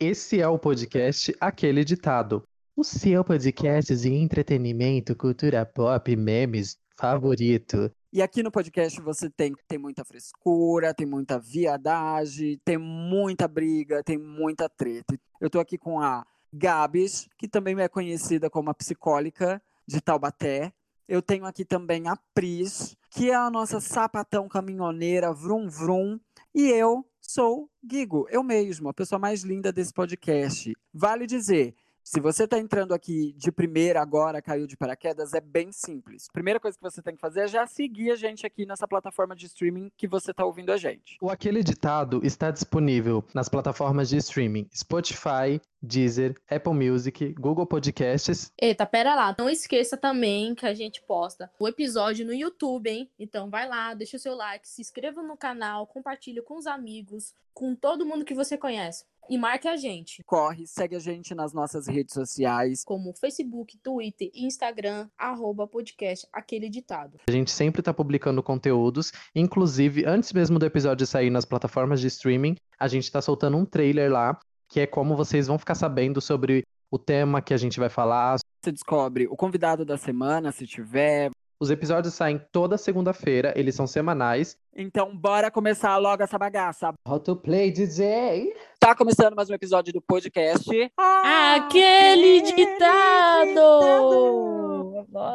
Esse é o podcast Aquele Ditado. O seu podcast de entretenimento, cultura pop, memes favorito. E aqui no podcast você tem, tem muita frescura, tem muita viadagem, tem muita briga, tem muita treta. Eu tô aqui com a Gabs, que também é conhecida como a psicólica de Taubaté. Eu tenho aqui também a Pris, que é a nossa sapatão caminhoneira, vrum vrum. E eu sou Guigo, eu mesmo, a pessoa mais linda desse podcast. Vale dizer, se você está entrando aqui de primeira agora, caiu de paraquedas, é bem simples. Primeira coisa que você tem que fazer é já seguir a gente aqui nessa plataforma de streaming que você está ouvindo a gente. O Aquele Ditado está disponível nas plataformas de streaming Spotify, Deezer, Apple Music, Google Podcasts. Eita, pera lá. Não esqueça também que a gente posta o episódio no YouTube, hein? Então vai lá, deixa o seu like, se inscreva no canal, compartilhe com os amigos, com todo mundo que você conhece. E marque a gente. Corre, segue a gente nas nossas redes sociais. Como Facebook, Twitter e Instagram, arroba podcast Aquele Ditado. A gente sempre está publicando conteúdos, inclusive antes mesmo do episódio sair nas plataformas de streaming, a gente está soltando um trailer lá, que é como vocês vão ficar sabendo sobre o tema que a gente vai falar. Você descobre o convidado da semana, se tiver. Os episódios saem toda segunda-feira, eles são semanais. Então, bora começar logo essa bagaça. How to play DJ? Tá começando mais um episódio do podcast. Aquele ditado!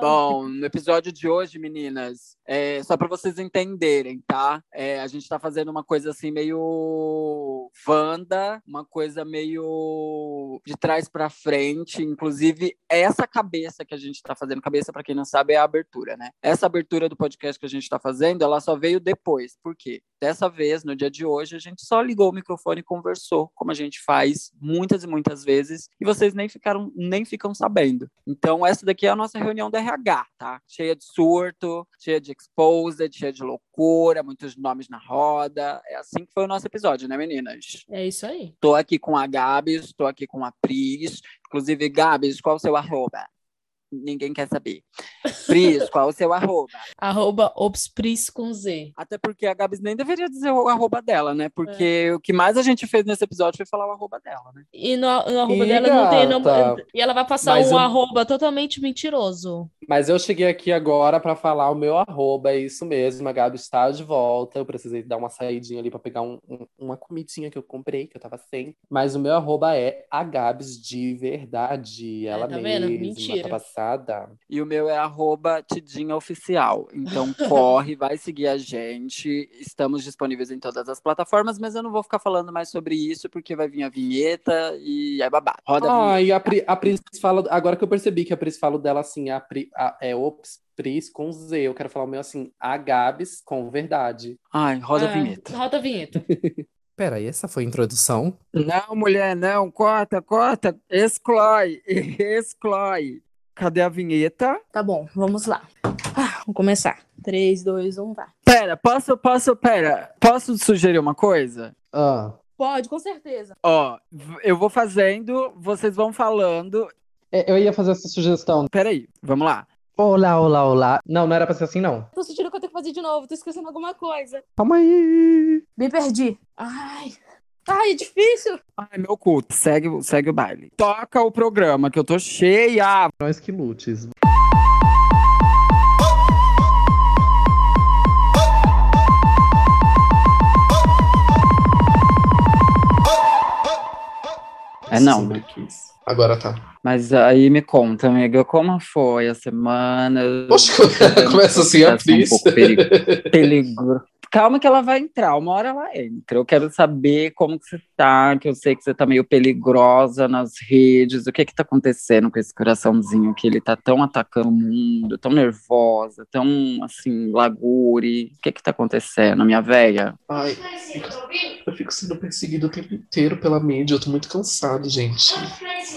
Bom, no episódio de hoje, meninas, é, só para vocês entenderem, tá? É, a gente tá fazendo uma coisa assim meio Wanda, uma coisa meio de trás para frente. Inclusive, essa cabeça que a gente tá fazendo, cabeça para quem não sabe é a abertura, né? Essa abertura do podcast que a gente tá fazendo, ela só veio depois. Por quê? Dessa vez, no dia de hoje, a gente só ligou o microfone e conversou, como a gente faz muitas e muitas vezes, e vocês nem ficaram nem ficam sabendo. Então, essa daqui é a nossa reunião da RH, tá? Cheia de surto, cheia de exposed, cheia de loucura, muitos nomes na roda. É assim que foi o nosso episódio, né, meninas? É isso aí. Tô aqui com a Gabs, estou aqui com a Pris. Inclusive, Gabs, qual o seu arroba? Ninguém quer saber. Pris, qual o seu arroba? Arroba Obspris com Z. Até porque a Gabs nem deveria dizer o arroba dela, né? Porque é. o que mais a gente fez nesse episódio foi falar o arroba dela, né? E no, no arroba e dela gata. não tem nome. E ela vai passar Mas um eu... arroba totalmente mentiroso. Mas eu cheguei aqui agora para falar o meu arroba, é isso mesmo. A Gabi está de volta. Eu precisei dar uma saidinha ali para pegar um, um, uma comidinha que eu comprei, que eu tava sem. Mas o meu arroba é a Gabs de verdade. Ela é, tá mesma, vendo? Mentira. tá passada. E o meu é arroba Tidinha Oficial. Então corre, vai seguir a gente. Estamos disponíveis em todas as plataformas, mas eu não vou ficar falando mais sobre isso, porque vai vir a vinheta e é babado. Roda a ah, e a, Pri, a Pris fala. Agora que eu percebi que a Pris fala dela assim, a Pri, a, é ops, Pris com Z. Eu quero falar o meu assim, a Gabs com verdade. Ai, roda a vinheta. Roda a vinheta. Peraí, essa foi a introdução? Não, mulher, não. Corta, corta. Exclói, exclói. Cadê a vinheta? Tá bom, vamos lá. Ah, vamos começar. 3, 2, 1, vai. Pera, posso, posso, pera. Posso sugerir uma coisa? Ah. Pode, com certeza. Ó, eu vou fazendo, vocês vão falando é, eu ia fazer essa sugestão. Peraí, vamos lá. Olá, olá, olá. Não, não era pra ser assim, não. Tô sentindo que eu tenho que fazer de novo, tô esquecendo alguma coisa. Calma aí. Me perdi. Ai. Ai, é difícil. Ai, meu culto. Segue, segue o baile. Toca o programa, que eu tô cheia. Nós que lutes. É não, né? Agora tá. Mas aí me conta, amiga, como foi a semana? Poxa, começa assim a Pris. Um perigo, calma que ela vai entrar, uma hora ela entra. Eu quero saber como que você tá, que eu sei que você tá meio peligrosa nas redes. O que que tá acontecendo com esse coraçãozinho que ele tá tão atacando o mundo, tão nervosa, tão assim, lagure. O que que tá acontecendo, minha velha? Ai, eu fico sendo perseguido o tempo inteiro pela mídia, eu tô muito cansado, gente.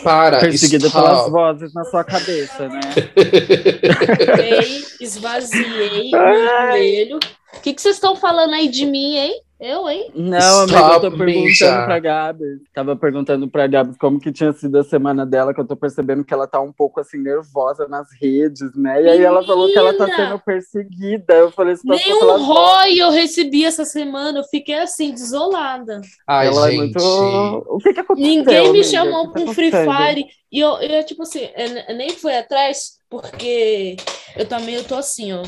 Para, Perseguida stop. pelas vozes na sua cabeça, né? esvaziei o joelho o que, que vocês estão falando aí de mim, hein? Eu, hein? Não, amiga, Stop eu tô perguntando já. pra Gabi. Tava perguntando pra Gabi como que tinha sido a semana dela, que eu tô percebendo que ela tá um pouco assim nervosa nas redes, né? E aí ela falou que ela tá sendo perseguida. Eu falei, se fosse Nem pelas um ROI eu recebi essa semana. Eu fiquei assim, desolada. Ai, ela é gente. muito. O que que aconteceu? Ninguém me amiga? chamou O que pra tá um Free? Fire. E eu, eu tipo assim, eu nem fui atrás, porque eu também eu tô assim, ó.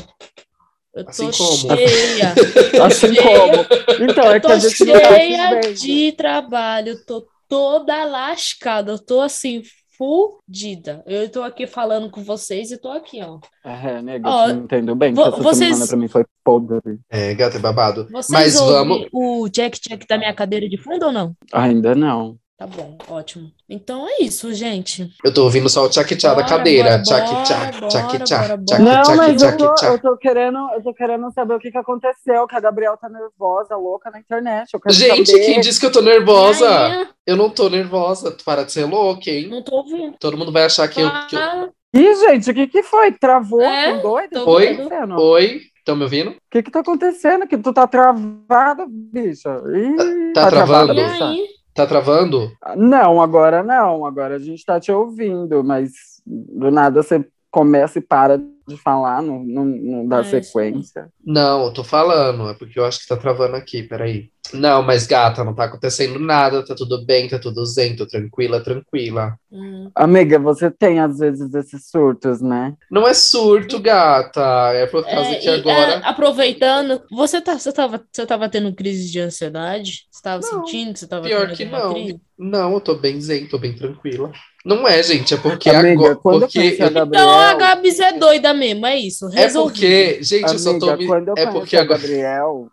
Eu tô Assim como? cheia. Assim cheia. como? Então, é que a gente não tá cheia de trabalho. Eu tô toda lascada. Eu tô assim, fudida. Eu tô aqui falando com vocês e tô aqui, ó. É, nega, Ó, entendo bem, vo- essa vocês- semana pra mim foi podre. É, gata, é babado. Vocês Mas vamos. o Jack Jack da minha cadeira de fundo ou não? Ainda não. Tá bom, ótimo. Então é isso, gente. Eu tô ouvindo só o tchac-tchá da cadeira. Tchac-tchá, tchac-tchá, Não, mas eu tô, eu tô querendo, eu tô querendo saber o que que aconteceu, que a Gabriela tá nervosa, louca na internet. Eu quero Gente, saber. quem disse que eu tô E nervosa? Eu não tô nervosa. Tu Para de ser louca, hein? não tô ouvindo. Todo mundo vai achar que eu. que eu- Ah, Ih, gente, o que que foi? Travou? É, doido? Oi? tá acontecendo? Oi? Estão me ouvindo? O que que tá acontecendo? Que tu tá travada, bicha. Ih, Tá travando? e bicha? aí? Tá travando? Não, agora não. Agora a gente tá te ouvindo, mas do nada você começa e para de falar, não, não, não dá É, sequência. Não, eu tô falando. É porque eu acho que tá travando aqui. Peraí. Não, mas gata, não tá acontecendo nada. Tá tudo bem, tá tudo zen, tô tranquila, tranquila. Hum. Amiga, você tem às vezes esses surtos, né? Não é surto, gata. É por causa É, que e, agora. é, aproveitando, você, tá, você, tava, você tava tendo crise de ansiedade? Você tava Não, sentindo que você tava pior tendo que não. crise? Não, eu tô bem zen, tô bem tranquila. Não é, gente, é porque Amiga, agora. eu Porque eu- Gabriel... Então a Gabs é doida mesmo, é isso. É Resolvi. porque, gente, eu só tô Amiga, me. quando eu É porque a agora. Gabriel,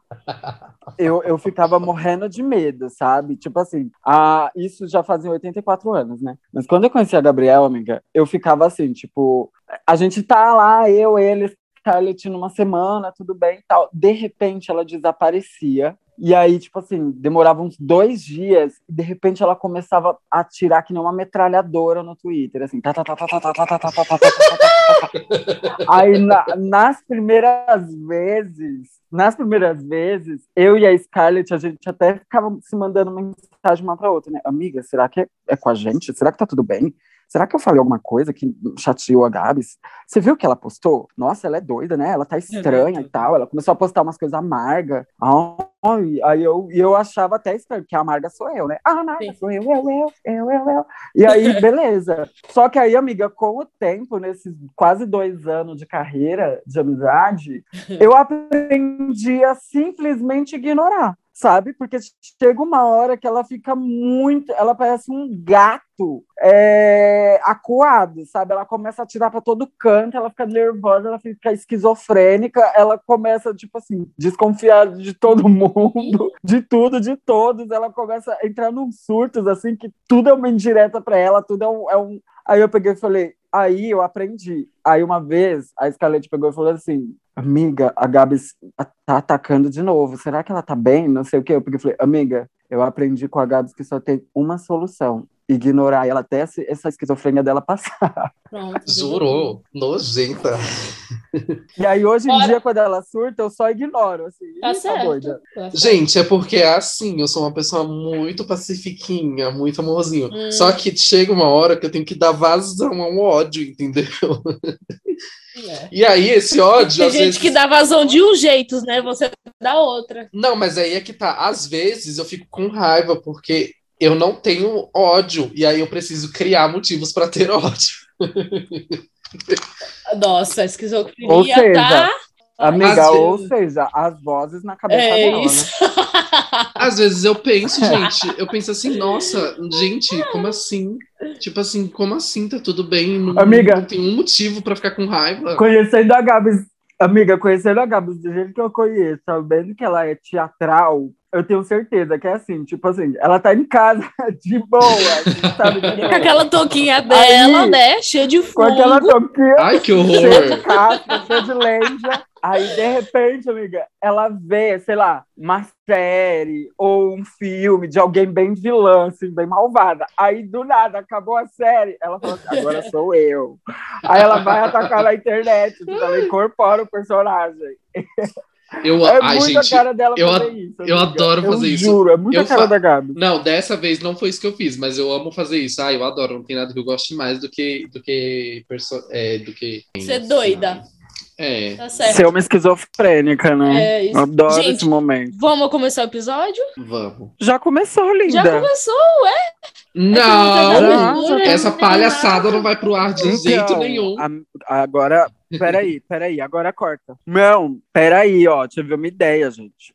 eu, eu ficava morrendo de medo, sabe? Tipo assim, a, isso já fazia 84 anos, né? Mas quando eu conheci a Gabriel, amiga, eu ficava assim, tipo, a gente tá lá, eu, ele, Scarlett, numa semana, tudo bem e tal. De repente, ela desaparecia. E aí, tipo assim, demorava uns dois dias e de repente ela começava a atirar que nem uma metralhadora no Twitter, assim. Aí nas primeiras vezes, nas primeiras vezes, eu e a Scarlett, a gente até ficava se mandando mensagem uma pra outra, né? Amiga, será que é, com a gente? Será que tá tudo bem? Será que eu falei alguma coisa que chateou a Gabi? Você viu o que ela postou? Nossa, ela é doida, né? Ela tá estranha é e tal. Ela começou a postar umas coisas amargas. Ah, aí eu, e eu achava até estranho, porque a amarga sou eu, né? Ah, amarga sou eu, eu, eu, eu, eu, eu. E aí, beleza. Só que aí, amiga, com o tempo, nesses quase dois anos de carreira, de amizade, eu aprendi a simplesmente ignorar, sabe? Porque chega uma hora que ela fica muito. Ela parece um gato é, acuado, sabe? Ela começa a tirar para todo canto, ela fica nervosa, ela fica esquizofrênica, ela começa, tipo assim, desconfiar de todo mundo, de tudo, de todos. Ela começa a entrar num surtos, assim, que tudo é uma indireta para ela, tudo é um, é um. Aí eu peguei e falei, aí eu aprendi. Aí uma vez a Scarlett pegou e falou assim: Amiga, a Gabi tá atacando de novo. Será que ela tá bem? Não sei o quê. Eu peguei e falei, amiga, eu aprendi com a Gabi que só tem uma solução: ignorar ela até essa esquizofrenia dela passar. Pronto. Jurou? Nojenta. E aí, hoje em Bora. dia, quando ela surta, eu só ignoro. Assim, Tá Ih, certo. Tá certo. Gente, é porque é assim, eu sou uma pessoa muito pacifiquinha, muito amorzinho. Hum. Só que chega uma hora que eu tenho que dar vazão ao ódio, entendeu? É. E aí, esse ódio, Tem gente vezes. que dá vazão de um jeito, né? Você dá outra. Não, mas aí é que tá. Às vezes eu fico com raiva, porque eu não tenho ódio, e aí eu preciso criar motivos pra ter ódio. Nossa, a esquizofrenia Ou seja, tá. Amiga, Às ou vezes- seja, as vozes na cabeça É dela, né? isso. Às vezes eu penso, gente, eu penso assim, nossa, gente, como assim? Tipo assim, como assim? Tá tudo bem? Não, Amiga. não tem um motivo pra ficar com raiva. Conhecendo a Gabs, amiga, conhecendo a Gabs do jeito que eu conheço, sabendo que ela é teatral, eu tenho certeza que é assim, tipo assim, ela tá em casa de boa, sabe? De Com aquela touquinha dela, Aí, né? Cheia de Com fungo. aquela toquinha Ai, que cheia de horror! casca, cheia de lenda. Aí, de repente, amiga, ela vê, sei lá, uma série ou um filme de alguém bem vilã, assim, bem malvada. Aí, do nada, acabou a série. Ela fala assim, agora sou eu. Aí ela vai atacar na internet, então ela incorpora o personagem. Eu, É ai, muito a gente, cara dela eu fazer isso. eu amiga. adoro fazer eu isso. Juro, é muito Eu cara fa- da Gabi. Não, dessa vez não foi isso que eu fiz, mas eu amo fazer isso. Ah, eu adoro, não tem nada que eu goste mais do que do que perso... é, do que Ser doida. É, Tá certo. Ser uma esquizofrênica, né? É isso. Adoro Gente, esse momento. Vamos começar o episódio? vamos. Já começou, linda. Já começou, ué? Não, Já, já. essa palhaçada não vai pro ar de jeito Então, nenhum. a- agora, peraí, peraí, agora corta. Não, peraí, ó, tive uma ideia, gente.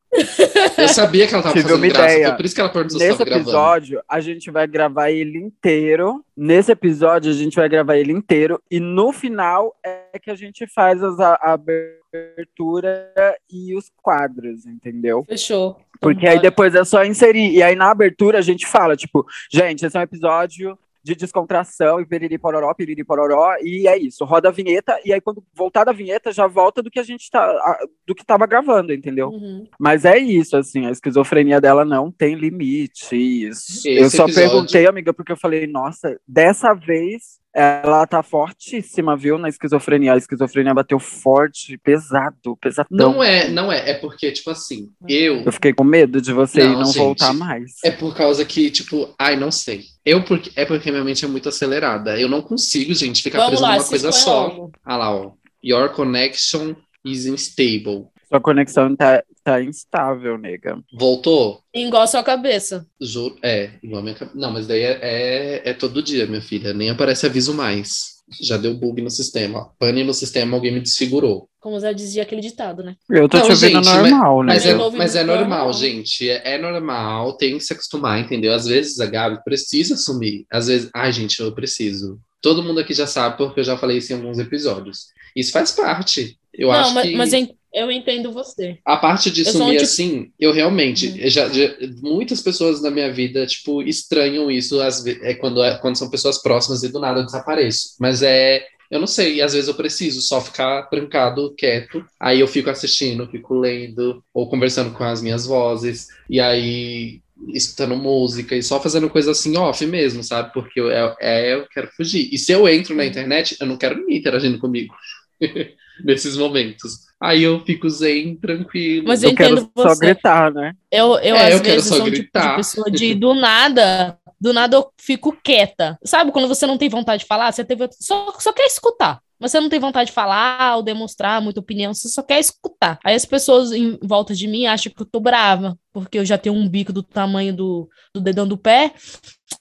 Eu sabia que ela tava Tive fazendo uma graça, ideia. foi por isso que ela perguntou se Nesse tava gravando. episódio, a gente vai gravar ele inteiro. Nesse episódio, a gente vai gravar ele inteiro. E no final é que a gente faz as, a abertura e os quadros, entendeu? Fechou. Porque aí depois é só inserir. E aí na abertura a gente fala, tipo, gente, esse é um episódio de descontração e piriri pororó, piriri pororó, e é isso, roda a vinheta, e aí quando voltar da vinheta já volta do que a gente tá, do que tava gravando, entendeu? Uhum. Mas é isso, assim, a esquizofrenia dela não tem limite, isso. eu Esse só episódio- perguntei, amiga, porque eu falei, nossa, dessa vez ela tá fortíssima, viu, na esquizofrenia, a esquizofrenia bateu forte, pesado, pesadão. Não é, não é, é porque, tipo assim, eu Eu fiquei com medo de você Não, não, gente. voltar mais. É por causa que, tipo, ai, não sei. Eu porque é porque minha mente é muito acelerada. Eu não consigo, gente, ficar Vamos preso lá, numa coisa só. logo. Ah lá, ó. Your connection is unstable. Sua conexão tá, tá instável, nega. Voltou? Igual a sua cabeça. Juro. É, igual a minha cabeça. Não, mas daí é, é, é todo dia, minha filha. Nem aparece aviso mais. Já deu bug no sistema. Pane no sistema, alguém me desfigurou. Como já dizia aquele ditado, né? Eu tô Não, te ouvindo gente, normal, né? Mas Mas é, mas é normal, normal. gente. É, é normal, tem que se acostumar, entendeu? Às vezes a Gabi precisa assumir. Às vezes, ai, gente, eu preciso. Todo mundo aqui já sabe, porque eu já falei isso em alguns episódios. Isso faz parte. Eu não, acho mas, que mas eu, eu entendo você. a parte de eu sou um sumir tipo- assim, eu realmente, Uhum. já, já- muitas pessoas na minha vida, tipo, estranham isso às ve- é quando, é quando são pessoas próximas e do nada eu desapareço. Mas é, eu não sei, às vezes eu preciso só ficar trancado, quieto, aí eu fico assistindo, fico lendo, ou conversando com as minhas vozes, e aí escutando música e só fazendo coisa assim off mesmo, sabe? Porque eu, é, é, eu quero fugir. E se eu entro na internet, eu não quero ninguém interagindo comigo nesses momentos. Aí eu fico zen, tranquilo. Mas eu Eu quero entendo só você. gritar, né? Eu, eu É, às eu quero vezes, só sou um tipo de gritar. pessoa de do nada, do nada eu fico quieta. Sabe quando você não tem vontade de falar, você teve, só, só quer escutar. Mas você não tem vontade de falar ou demonstrar muita opinião, você só quer escutar. Aí as pessoas em volta de mim acham que eu tô brava, porque eu já tenho um bico do tamanho do, do dedão do pé.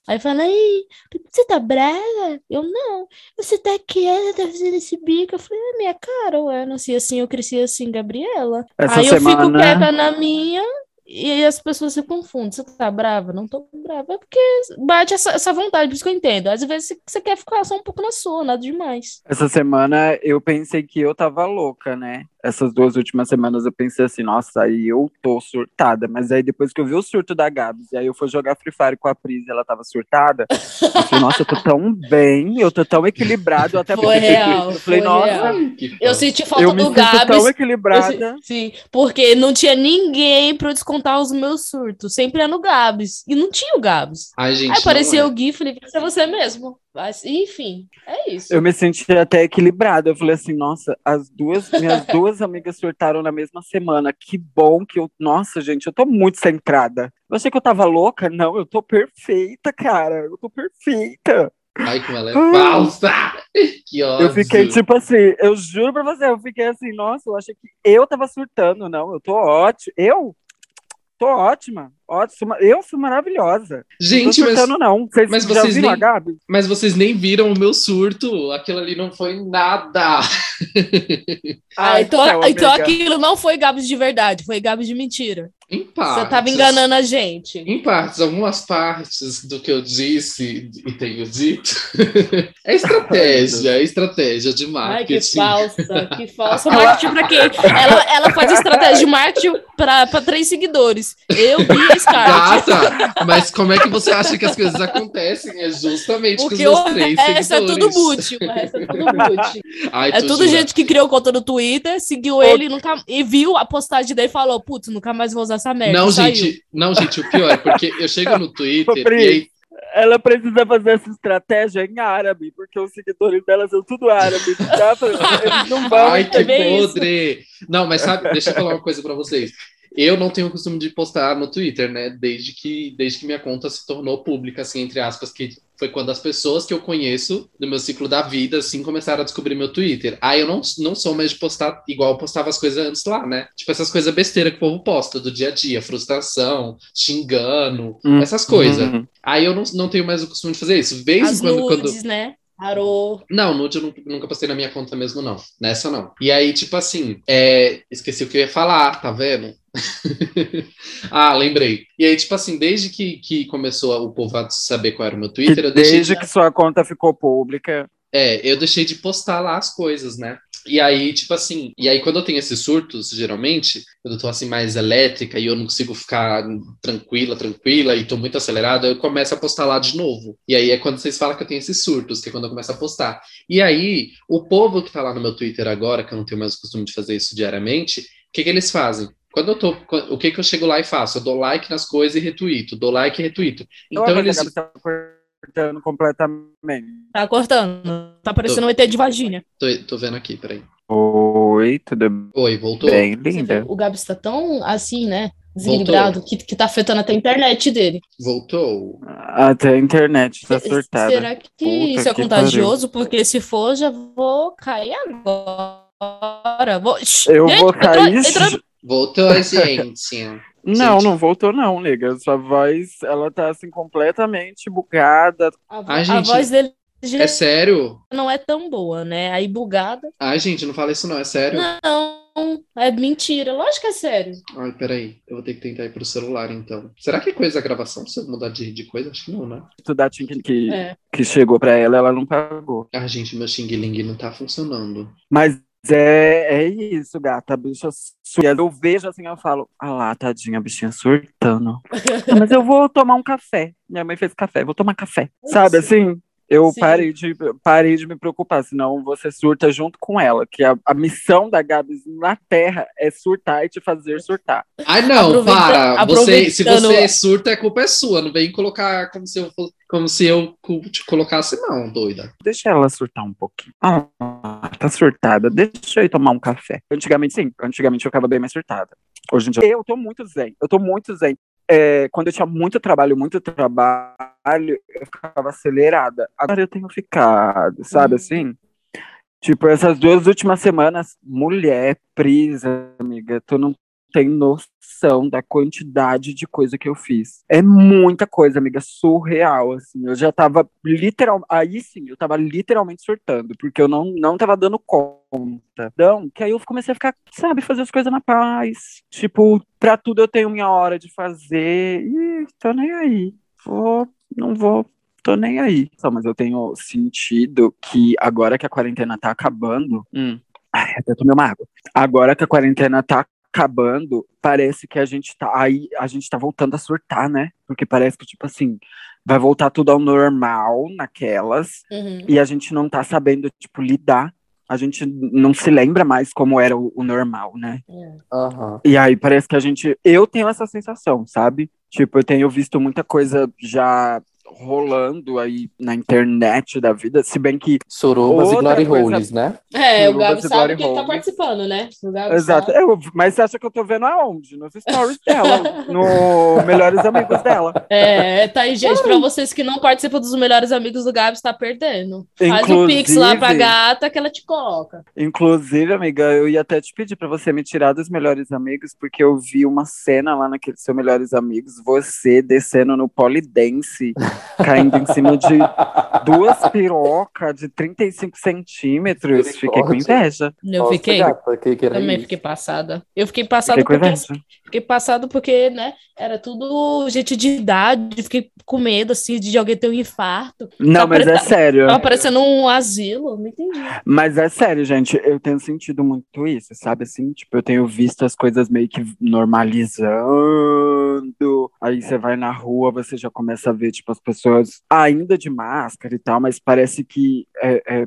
Aí fala, aí, você tá brava? Eu não. Você tá quieta, tá fazendo esse bico? Eu falei, é minha cara, ué, eu nasci assim, eu cresci assim, Gabriela. Essa Aí eu fico semana. quieta na minha e aí as pessoas se confundem. Você tá brava? Não tô brava. É porque bate essa, essa vontade, por isso que eu entendo. Às vezes você quer ficar só um pouco na sua, nada demais. Essa semana eu pensei que eu tava louca, né? Essas duas últimas semanas eu pensei assim, nossa, aí eu tô surtada. Mas aí depois que eu vi o surto da Gabs, e aí eu fui jogar Free Fire com a Pris e ela tava surtada, eu falei, nossa, eu tô tão bem, eu tô tão equilibrado. Eu até Foi real, eu falei, foi nossa, real. Eu senti falta eu do Gabs. tão Eu equilibrada. se- Sim, porque não tinha ninguém pra eu descontar os meus surtos. Sempre é no Gabs. E não tinha o Gabs. Ai, gente, Aí apareceu é. o Gui e falei, vai ser você mesmo. Mas, enfim, é isso. Eu me senti até equilibrada. Eu falei assim, nossa, as duas, minhas duas amigas surtaram na mesma semana. Que bom que eu. Nossa, gente, eu tô muito centrada. Eu achei que eu tava louca. Não, eu tô perfeita, cara. Eu tô perfeita. Ai, como ela é falsa! Que ódio. Eu fiquei tipo assim, eu juro pra você, eu fiquei assim, nossa, eu achei que eu tava surtando. Não, eu tô ótima. Eu? Tô ótima. Ótima. Eu sou maravilhosa. Gente, não tô mas, não. Vocês mas vocês viram nem- a Gabi? mas vocês nem viram o meu surto. Aquilo ali não foi nada. Ah, então, então aquilo não foi Gabs de verdade, foi Gabs de mentira. Em partes. Você tava enganando a gente. Em partes, algumas partes do que eu disse e tenho dito. é estratégia, é estratégia de Ai, que marketing. falsa, que falsa. Marketing pra quê? Ela, ela faz estratégia de marketing pra, pra três seguidores. Eu, Bia Scarlett. Gata, mas como é que você acha que as coisas acontecem? É justamente Porque com os o meus três resto é seguidores. tudo boot. O resto é tudo boot. Ai, É tu tudo gente que criou conta no Twitter, seguiu ele e, nunca, e viu a postagem dele e falou: Putz, nunca mais vou usar essa merda. Não, saiu. gente, não, gente, o pior é porque eu chego no Twitter e aí. ela precisa fazer essa estratégia em árabe, porque os seguidores dela são tudo árabe. Pra- eles não vão Ai, que isso. podre! Não, mas sabe, deixa eu falar uma coisa pra vocês. Eu não tenho o costume de postar no Twitter, né? Desde que, desde que minha conta se tornou pública, assim, entre aspas, que foi quando as pessoas que eu conheço do meu ciclo da vida, assim, começaram a descobrir meu Twitter. Aí eu não, não sou mais de postar igual eu postava as coisas antes lá, né? Tipo essas coisas besteiras que o povo posta do dia a dia, frustração, xingando, Hum, essas coisas. Uhum. Aí eu não, não tenho mais o costume de fazer isso. Vez As em quando, quando. nudes, né? Parou. Não, nude eu nunca, postei na minha conta mesmo, não. Nessa não. E aí, tipo assim, é, esqueci o que eu ia falar, tá vendo? ah, lembrei. E aí, tipo assim, desde que, que começou o povo a saber qual era o meu Twitter, eu deixei Desde de, que sua conta ficou pública. é, eu deixei de postar lá as coisas, né? E aí, tipo assim, e aí quando eu tenho esses surtos, geralmente, quando eu tô assim mais elétrica e eu não consigo ficar tranquila, tranquila e tô muito acelerada, eu começo a postar lá de novo. E aí é quando vocês falam que eu tenho esses surtos, que é quando eu começo a postar. E aí, o povo que tá lá no meu Twitter agora, que eu não tenho mais o costume de fazer isso diariamente, o que que eles fazem? Quando eu tô, o que que eu chego lá e faço? Eu dou like nas coisas e retuito, dou like e retuito. Então eles cortando completamente. Tá cortando. Tá parecendo um ET de Varginha. tô, tô vendo aqui, peraí. Oi, tudo Oi, voltou? bem, linda? O Gabs tá tão assim, né? Desequilibrado que, que tá afetando até a internet dele. Voltou. Até a internet tá surtada. Será que Puta isso é que contagioso? Porque se for, já vou cair agora. Vou... Eu Gente, vou entrou- cair. entrou- Voltou, gente. Não, Gente. não voltou, não, nega. Sua voz, ela tá assim completamente bugada. A, vo- Ai, a gente, voz dele já É sério? não é tão boa, né? Aí bugada. Ai, gente, não fala isso não, é sério? Não, é mentira. Lógico que é sério. Ai, peraí. Eu vou ter que tentar ir pro celular, então. Será que é coisa da gravação? Se eu mudar de, de coisa? Acho que não, né? Tu da Tim que, que, É. que chegou pra ela, ela não pagou. Ah, gente, meu Xing Ling não tá funcionando. Mas é, é isso, gata. A bicha surta. Eu vejo assim, eu falo, ah lá, tadinha, a bichinha surtando. Mas eu vou tomar um café. Minha mãe fez café, vou tomar café. Sabe assim? Eu Sim. parei de, parei de me preocupar, senão você surta junto com ela. Que a, a missão da Gabs na Terra é surtar e te fazer surtar. Ai, não, Aproveita- para! Você, se você surta, a culpa é sua. Não vem colocar como se eu, fosse- como se eu te colocasse, não, doida. Deixa ela surtar um pouquinho. Ah, tá surtada. Deixa eu tomar um café. Antigamente, sim. Antigamente eu ficava bem mais surtada. Hoje em dia, eu tô muito zen. Eu tô muito zen. É, quando eu tinha muito trabalho, muito trabalho, eu ficava acelerada. Agora eu tenho ficado, sabe Hum. assim? Tipo, essas duas últimas semanas, mulher, prisa, amiga, tu não tem noção da quantidade de coisa que eu fiz. É muita coisa, amiga, surreal, assim. Eu já tava literal, aí sim, eu tava literalmente surtando, porque eu não, não tava dando conta. Então, que aí eu comecei a ficar, sabe, fazer as coisas na paz. Tipo, pra tudo eu tenho minha hora de fazer. E tô nem aí. Vou, não vou tô nem aí. Só, mas eu tenho sentido que agora que a quarentena tá acabando. Hum, ai, até tomei uma água. Agora que a quarentena tá acabando, parece que a gente tá. Aí a gente tá voltando a surtar, né? Porque parece que, tipo assim, vai voltar tudo ao normal naquelas. Uhum. E a gente não tá sabendo, tipo, lidar. A gente não se lembra mais como era o, o normal, né? Aham. E aí parece que a gente. Eu tenho essa sensação, sabe? Tipo, eu tenho visto muita coisa já rolando aí na internet da vida, se bem que. Surubas e Glory coisa- Holes, né? É, o Gabi sabe Glory que ele tá participando, né? O Gabi Exato. sabe. Eu, mas você acha que eu tô vendo aonde? Nos stories dela, no Melhores Amigos dela. É, tá aí, gente. Pra vocês que não participam dos melhores amigos do Gabi, está perdendo. Faz o pix lá pra Inclusive- gata que ela te coloca. Inclusive, amiga, eu ia até te pedir pra você me tirar dos melhores amigos, porque eu vi uma cena lá naquele seu melhores amigos, você descendo no polidense, caindo em cima de duas pirocas de 35 centímetros. Fiquei com inveja. Eu Nossa, fiquei. gata, que que Também isso? fiquei passada. Eu fiquei passada Fiquei porque inveja. fiquei passado porque, né, era tudo gente de idade, fiquei com medo assim de alguém ter um infarto. Não, Tá mas é preta- sério. Tava parecendo um asilo, não entendi. Mas é sério, gente, eu tenho sentido muito isso, sabe? Assim, tipo, eu tenho visto as coisas meio que normalizando. Aí você vai na rua, você já começa a ver, tipo, as pessoas ainda de máscara e tal, mas parece que é, é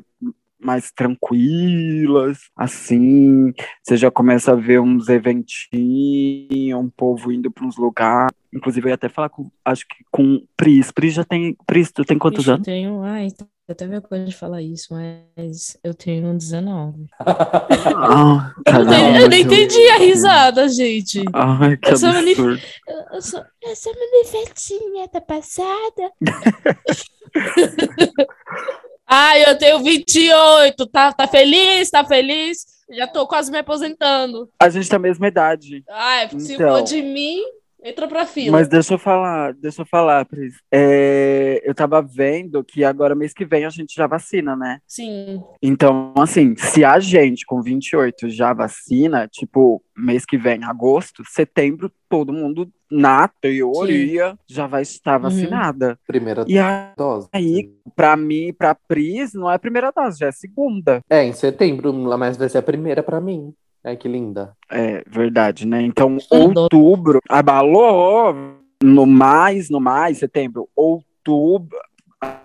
mais tranquilas, assim. Você já começa a ver uns eventinhos, um povo indo para uns lugares. Inclusive, eu ia até falar com, acho que com Pris. Pris já tem. Pris, tu tem quantos Ixi, eu anos? tenho. Ai, tô até vergonha de falar isso, mas eu tenho 19. Ah, Eu, não tenho- eu nem entendi a risada, gente. Ai, que Eu sou uma nif- absurdo. Eu, eu sou, eu sou uma nifetinha da passada. Ai, eu tenho 28. Tá, tá feliz? Tá feliz? Já tô quase me aposentando. A gente tem a mesma idade. Ai, se Então. for de mim, entra pra fila. Mas deixa eu falar, deixa eu falar, Pris. É, eu tava vendo que agora, mês que vem, a gente já vacina, né? Sim. Então, assim, se a gente com 28 já vacina, tipo, mês que vem, agosto, setembro, todo mundo, na teoria, já vai estar Uhum. vacinada. Primeira E a- dose. aí, pra mim, pra Pris, não é a primeira dose, já é a segunda. É, em setembro, mas vai ser a primeira pra mim. Ai, que linda. É verdade, né? Então, outubro, abalou no mais, no mais, setembro, outubro,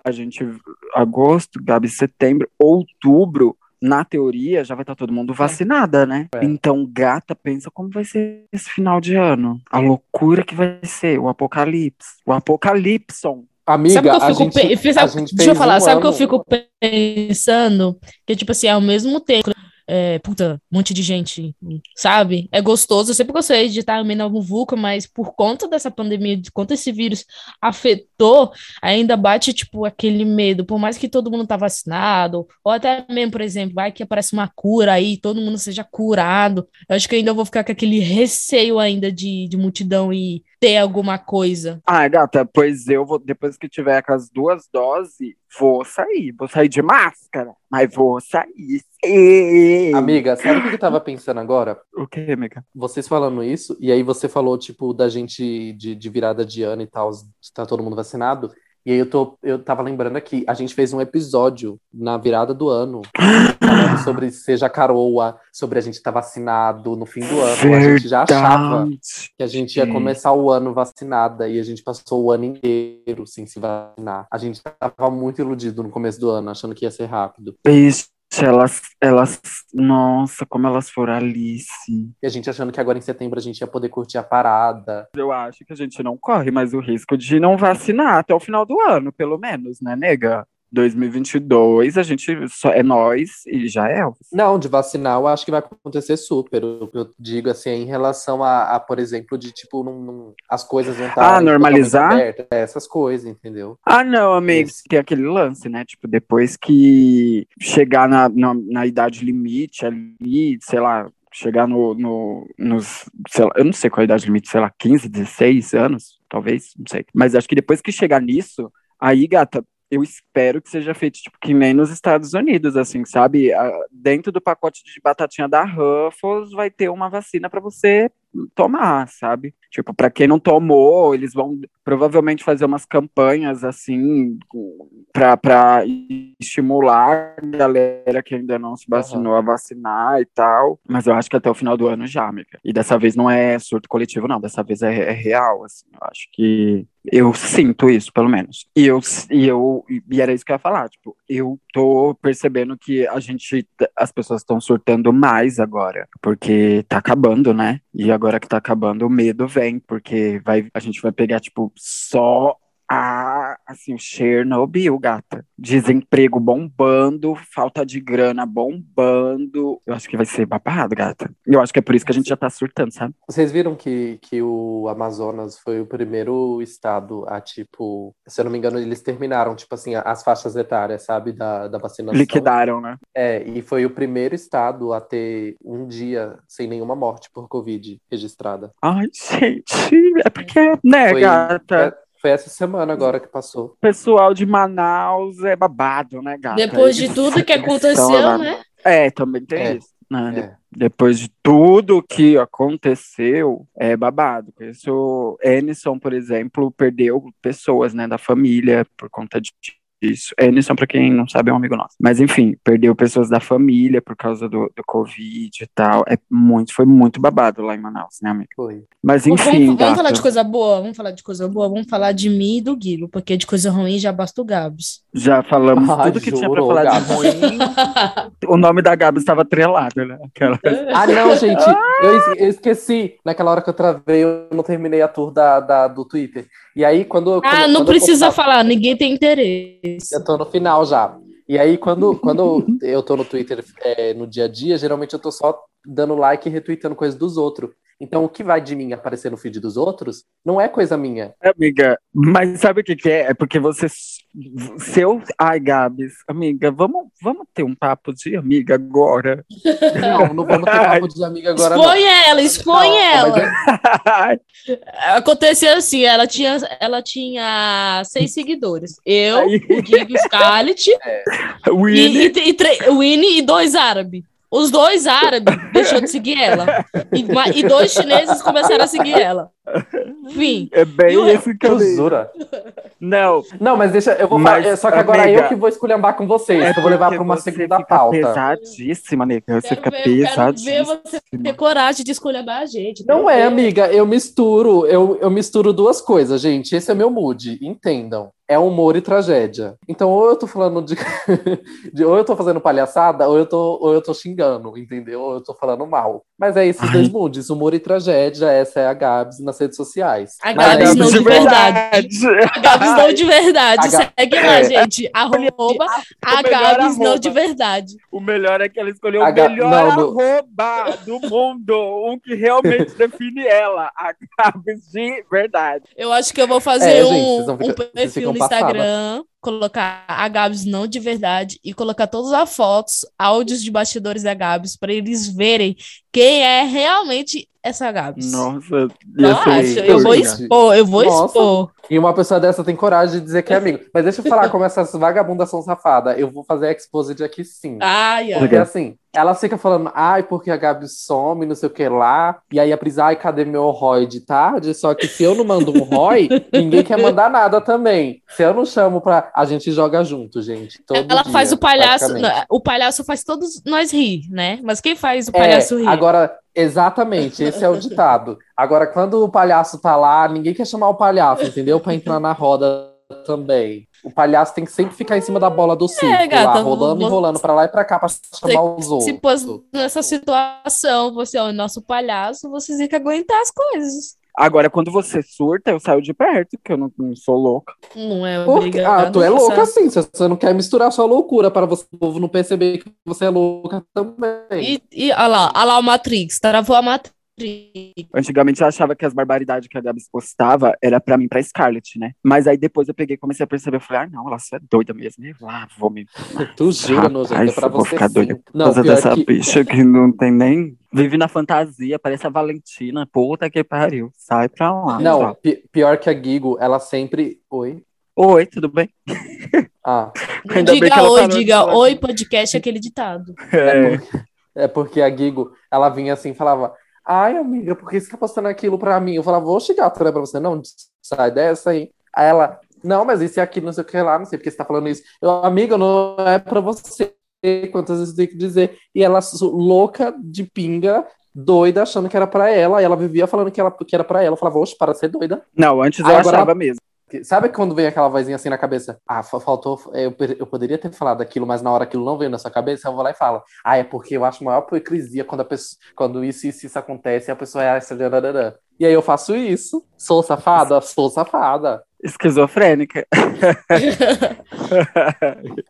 a gente, agosto, Gabi, setembro, outubro, na teoria, já vai estar todo mundo vacinada, né? É. Então, gata, pensa como vai ser esse final de ano. A loucura que vai ser, o apocalipse. O apocalipson. Amiga, sabe o que eu a gente, pe- fiz- a gente Deixa eu falar, um sabe o que eu fico pensando? Que, tipo assim, ao mesmo tempo, é, puta, um monte de gente, sabe? É gostoso. Eu sempre gostei de estar meio na muvuca, mas por conta dessa pandemia, de quanto esse vírus afetou, ainda bate, tipo, aquele medo. Por mais que todo mundo tá vacinado, ou até mesmo, por exemplo, vai que aparece uma cura aí, todo mundo seja curado. Eu acho que ainda vou ficar com aquele receio ainda de, de multidão e ter alguma coisa. Ah, gata, pois eu vou, depois que tiver com as duas doses, vou sair. Vou sair de máscara, mas vou sair. sim. Amiga, sabe o que eu tava pensando agora? O que, amiga? Vocês falando isso, e aí você falou, tipo, da gente de, de virada de ano e tal, tá todo mundo vacinado. E aí eu, tô, eu tava lembrando aqui, a gente fez um episódio na virada do ano, sobre seja caroa, sobre a gente estar vacinado no fim do ano. A gente já achava Verdade. que a gente ia começar o ano vacinada e a gente passou o ano inteiro sem se vacinar. A gente tava muito iludido no começo do ano, achando que ia ser rápido. Bicho, elas, elas, nossa, como elas foram Alice. E a gente achando que agora em setembro a gente ia poder curtir a parada. Eu acho que a gente não corre mais o risco de não vacinar até o final do ano, pelo menos, né, nega? 2022, a gente só é nós e já é. Não, de vacinar eu acho que vai acontecer super. O que eu digo assim é em relação a, a, por exemplo, de tipo, não, não- as coisas não estarem Ah, normalizar? abertas, é, essas coisas, entendeu? Ah, não, amigo, Esse. tem aquele lance, né? Tipo, depois que chegar na, na, na idade limite ali, sei lá, chegar no, no, nos, sei lá, eu não sei qual é a idade limite, sei lá, 15, 16 anos, talvez, não sei. Mas acho que depois que chegar nisso, aí, gata, eu espero que seja feito, tipo, que nem nos Estados Unidos, assim, sabe? Dentro do pacote de batatinha da Ruffles vai ter uma vacina para você tomar, sabe? Tipo, para quem não tomou, eles vão provavelmente fazer umas campanhas assim para estimular a galera que ainda não se vacinou a vacinar e tal. Mas eu acho que até o final do ano já, amiga. E dessa vez não é surto coletivo, não. Dessa vez é, é real, assim. Eu acho que eu sinto isso, pelo menos. E eu, e eu e era isso que eu ia falar, tipo, eu tô percebendo que a gente, as pessoas estão surtando mais agora, porque tá acabando, né? E agora que tá acabando, o medo vem, porque vai, a gente vai pegar, tipo, só a, assim, o Chernobyl, gata. Desemprego bombando, falta de grana bombando. Eu acho que vai ser babado, gata. Eu acho que é por isso que a gente já tá surtando, sabe? Vocês viram que, que o Amazonas foi o primeiro estado a, tipo, se eu não me engano, eles terminaram, tipo assim, as faixas etárias, sabe, da, da vacinação. Liquidaram, né? É, e foi o primeiro estado a ter um dia sem nenhuma morte por Covid registrada. Ai, gente, é porque, né, Foi- gata? é- Foi essa semana agora que passou. O pessoal de Manaus é babado, né, gata? Depois de tudo que aconteceu, né? É, também tem É, isso. né? De- É. Depois de tudo que aconteceu, é babado. Isso, Enison, por exemplo, perdeu pessoas, né, da família por conta de- isso. Enison, pra quem não sabe, é um amigo nosso. Mas enfim, perdeu pessoas da família por causa do, do Covid e tal. É muito, foi muito babado lá em Manaus, né, amigo? Foi. Mas enfim, vamos, vamos falar de coisa boa? Vamos falar de coisa boa? Vamos falar de mim e do Guigo, porque de coisa ruim já basta o Gabs. já falamos Ah, tudo que tinha pra falar gata. de ruim. o nome da Gabi estava atrelado, né? Aquela... Ah, não, gente, eu, es- eu esqueci. Naquela hora que eu travei, eu não terminei a tour da, da- do Twitter. E aí, quando. quando- Ah, não quando eu precisa postava- falar, ninguém tem interesse. Eu tô no final já. E aí, quando, quando eu tô no Twitter é, no dia a dia, geralmente eu tô só dando like e retweetando coisas dos outros. Então, o que vai de mim aparecer no feed dos outros não é coisa minha. Amiga, mas sabe o que, que é? É porque você. Seu. Ai, Gabs, amiga, vamos, vamos ter um papo de amiga agora. Não, não vamos ter papo de amiga agora, não. Expõe ela, expõe Não, ela. mas é- Aconteceu assim, ela tinha, ela tinha seis seguidores. Eu, Aí. o Guigo Scarlett, Willy. e, e, e tre- o Winnie e dois árabes. Os dois árabes deixou de seguir ela. E, e dois chineses começaram a seguir ela. Enfim. É bem E o- esse. Jura? Não, Não, mas deixa, eu vou Mas, falar. Só que agora amiga, eu que vou esculhambar com vocês. é que eu vou levar para uma você segunda fica pauta. Pesadíssima, nega. Você Quero fica ver, quero ver pesadíssima. você ter coragem de escolher a gente. Não é, ver. amiga, eu misturo, eu, eu misturo duas coisas, gente. Esse é meu mood, entendam. É humor e tragédia. Então, ou eu tô falando de, de- ou eu tô fazendo palhaçada, ou eu tô, ou eu tô xingando, entendeu? Ou eu tô falando mal. Mas é esses Ai. dois moods, humor e tragédia. Essa é a Gabs nas redes sociais. A Gabs aí- não de verdade. A Gabs não de verdade. Segue lá, É. gente. Arroba a Gabs não de verdade. O melhor é que ela escolheu A o Ga- melhor não, no- arroba do mundo. Um que realmente define ela. A Gabs de verdade. Eu acho que eu vou fazer É, um, gente, um perfil no. Instagram, colocar a Gabs não de verdade e colocar todas as fotos, áudios de bastidores da Gabs para eles verem quem é realmente essa Gabs. Nossa, Eu acho, eu vou expor, eu vou Nossa. expor. E uma pessoa dessa tem coragem de dizer que é amigo. Mas deixa eu falar como essas vagabundas são safadas. Eu vou fazer a exposed aqui sim. Ai, ai. Porque assim, ela fica falando, ai, porque a Gabi some, não sei o que lá. E aí a Pris, ai, cadê meu ROI de tarde? Só que se eu não mando um ROI, ninguém quer mandar nada também. Se eu não chamo pra. A gente joga junto, gente. Ela dia, faz o palhaço, praticamente. o palhaço faz todos nós rir, né? Mas quem faz o É, palhaço rir? agora, exatamente, esse é o ditado. Agora, quando o palhaço tá lá, ninguém quer chamar o palhaço, entendeu? Pra entrar na roda também. O palhaço tem que sempre ficar em cima da bola do circo, É, gata, lá, rolando vo- e rolando pra lá e pra cá pra chamar os se outros. pôs nessa situação, você é o nosso palhaço, você tem que aguentar as coisas. Agora, quando você surta, eu saio de perto, porque eu não, não sou louca. Não é Porque- ah, tu é louca assim, se você não quer misturar sua loucura para você, o povo não perceber que você é louca também. E, e olha lá, olha lá o Matrix, travou a Matrix. Antigamente eu achava que as barbaridades que a Gabs postava era pra mim, pra Scarlett, né? Mas aí depois eu peguei e comecei a perceber, eu falei, ah, não, ela só é doida mesmo. E lá, vou me Tu jura, é Rapaz, pra vou você ficar sim. doida por Não, causa pior dessa que... bicha que não tem nem. Vive na fantasia, parece a Valentina. Puta que pariu. Sai pra lá. Não, pi- pior que a Gigo, ela sempre... Oi? Oi, tudo bem? Ah, Ainda bem que diga ela oi, diga oi, podcast é aquele ditado. É, É porque a Gigo, ela vinha assim e falava: Ai, amiga, por que você tá postando aquilo pra mim? Eu falava, vou chegar, é pra você, não, sai dessa aí. Aí ela, não, mas isso e aquilo, não sei o que lá, não sei porque você tá falando isso. Eu, amiga, não é pra você, quantas vezes eu tenho que dizer. E ela, louca de pinga, doida, achando que era pra ela, e ela vivia falando que, ela, que era pra ela. Eu falava, oxe, para de ser doida. Não, antes eu Aí agora achava mesmo. Sabe quando vem aquela vozinha assim na cabeça? Ah, fa- faltou. Eu, per- eu poderia ter falado aquilo, mas na hora aquilo não veio na sua cabeça, eu vou lá e falo. Ah, é porque eu acho maior hipocrisia quando, a pessoa, quando isso, isso, isso acontece e a pessoa é essa. E aí eu faço isso. Sou safada? Sou safada. Esquizofrênica.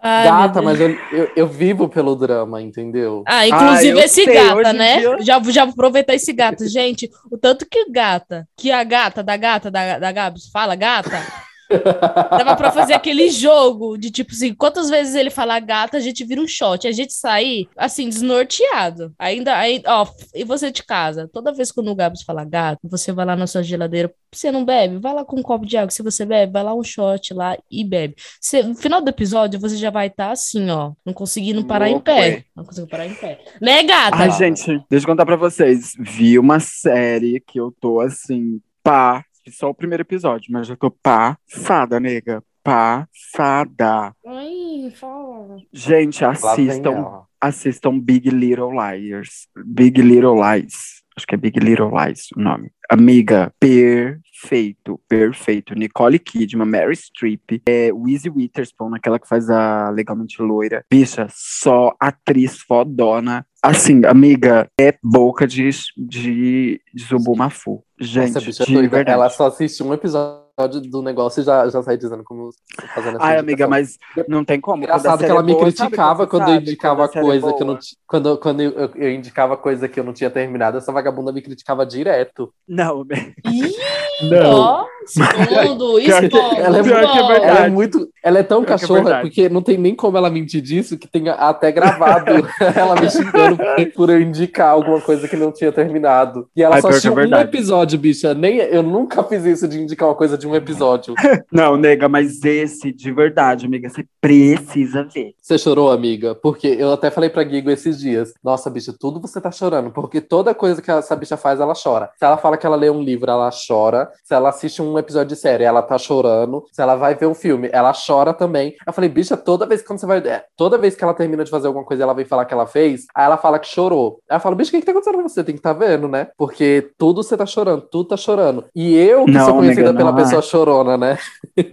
Ai, Gata, mas eu, eu, eu vivo pelo drama, entendeu? Ah, inclusive Ah, esse sei, gata, né? dia- Já, já vou aproveitar esse gato. Gente, o tanto que gata, que a gata da gata da, da Gabs fala gata, dava pra fazer aquele jogo de tipo assim, quantas vezes ele falar gata, a gente vira um shot, a gente sair assim, desnorteado. Ainda, aí, ó, e você de casa, toda vez que o Gabs fala gata, você vai lá na sua geladeira, você não bebe, vai lá com um copo de água, se você bebe, vai lá um shot lá e bebe. Você- no final do episódio, você já vai estar assim, ó, não conseguindo parar em Louco, pé. é. Não conseguindo parar em pé. Né, gata? Ai, gente, deixa eu contar pra vocês. Vi uma série que eu tô assim, pá. Só o primeiro episódio, mas já tô passada, nega. passada. Ai, fala. Gente, assistam, assistam Big Little Liars. Big Little Lies. Acho que é Big Little Lies o nome. Amiga, perfeito, perfeito. Nicole Kidman, Mary Streep, é, Weezy Witherspoon, aquela que faz a Legalmente Loira. Bicha, só atriz fodona. Assim, amiga, é boca de, de, de Zubumafu. Gente, Essa bicha de verdade. Ela só assiste um episódio do negócio e já, já sai dizendo como fazendo essa Ai, amiga, mas não tem como. Engraçado que ela é me boa, criticava quando eu sabe indicava quando a série é coisa que eu não quando, quando eu, eu- eu indicava coisa que eu não tinha terminado, essa vagabunda me criticava direto. Não, Ih, não. que- expondo. ela é, que é ela é muito, ela é tão Pior é cachorra verdade. porque não tem nem como ela mentir disso que tenha até gravado ela me xingando por- eu indicar alguma coisa que não tinha terminado. E ela Ai, só pior que é assistiu um episódio, bicha. Nem eu nunca fiz isso de indicar uma coisa de um episódio. Não, nega, mas esse, de verdade, amiga, você precisa ver. Você chorou, amiga? Porque eu até falei pra Guigo esses dias. Nossa, bicha, tudo você tá chorando. Porque toda coisa que essa bicha faz, ela chora. Se ela fala que ela lê um livro, ela chora. Se ela assiste um episódio de série, ela tá chorando. Se ela vai ver um filme, ela chora também. Eu falei, bicha, toda vez que quando você vai. é, Toda vez que ela termina de fazer alguma coisa ela vem falar que ela fez, aí ela fala que chorou. Aí eu falo, bicha, o que, que tá acontecendo com você? Tem que tá vendo, né? Porque tudo você tá chorando, tudo tá chorando. E eu, que Não, sou conhecida amiga, pela é. pessoa chorona, né?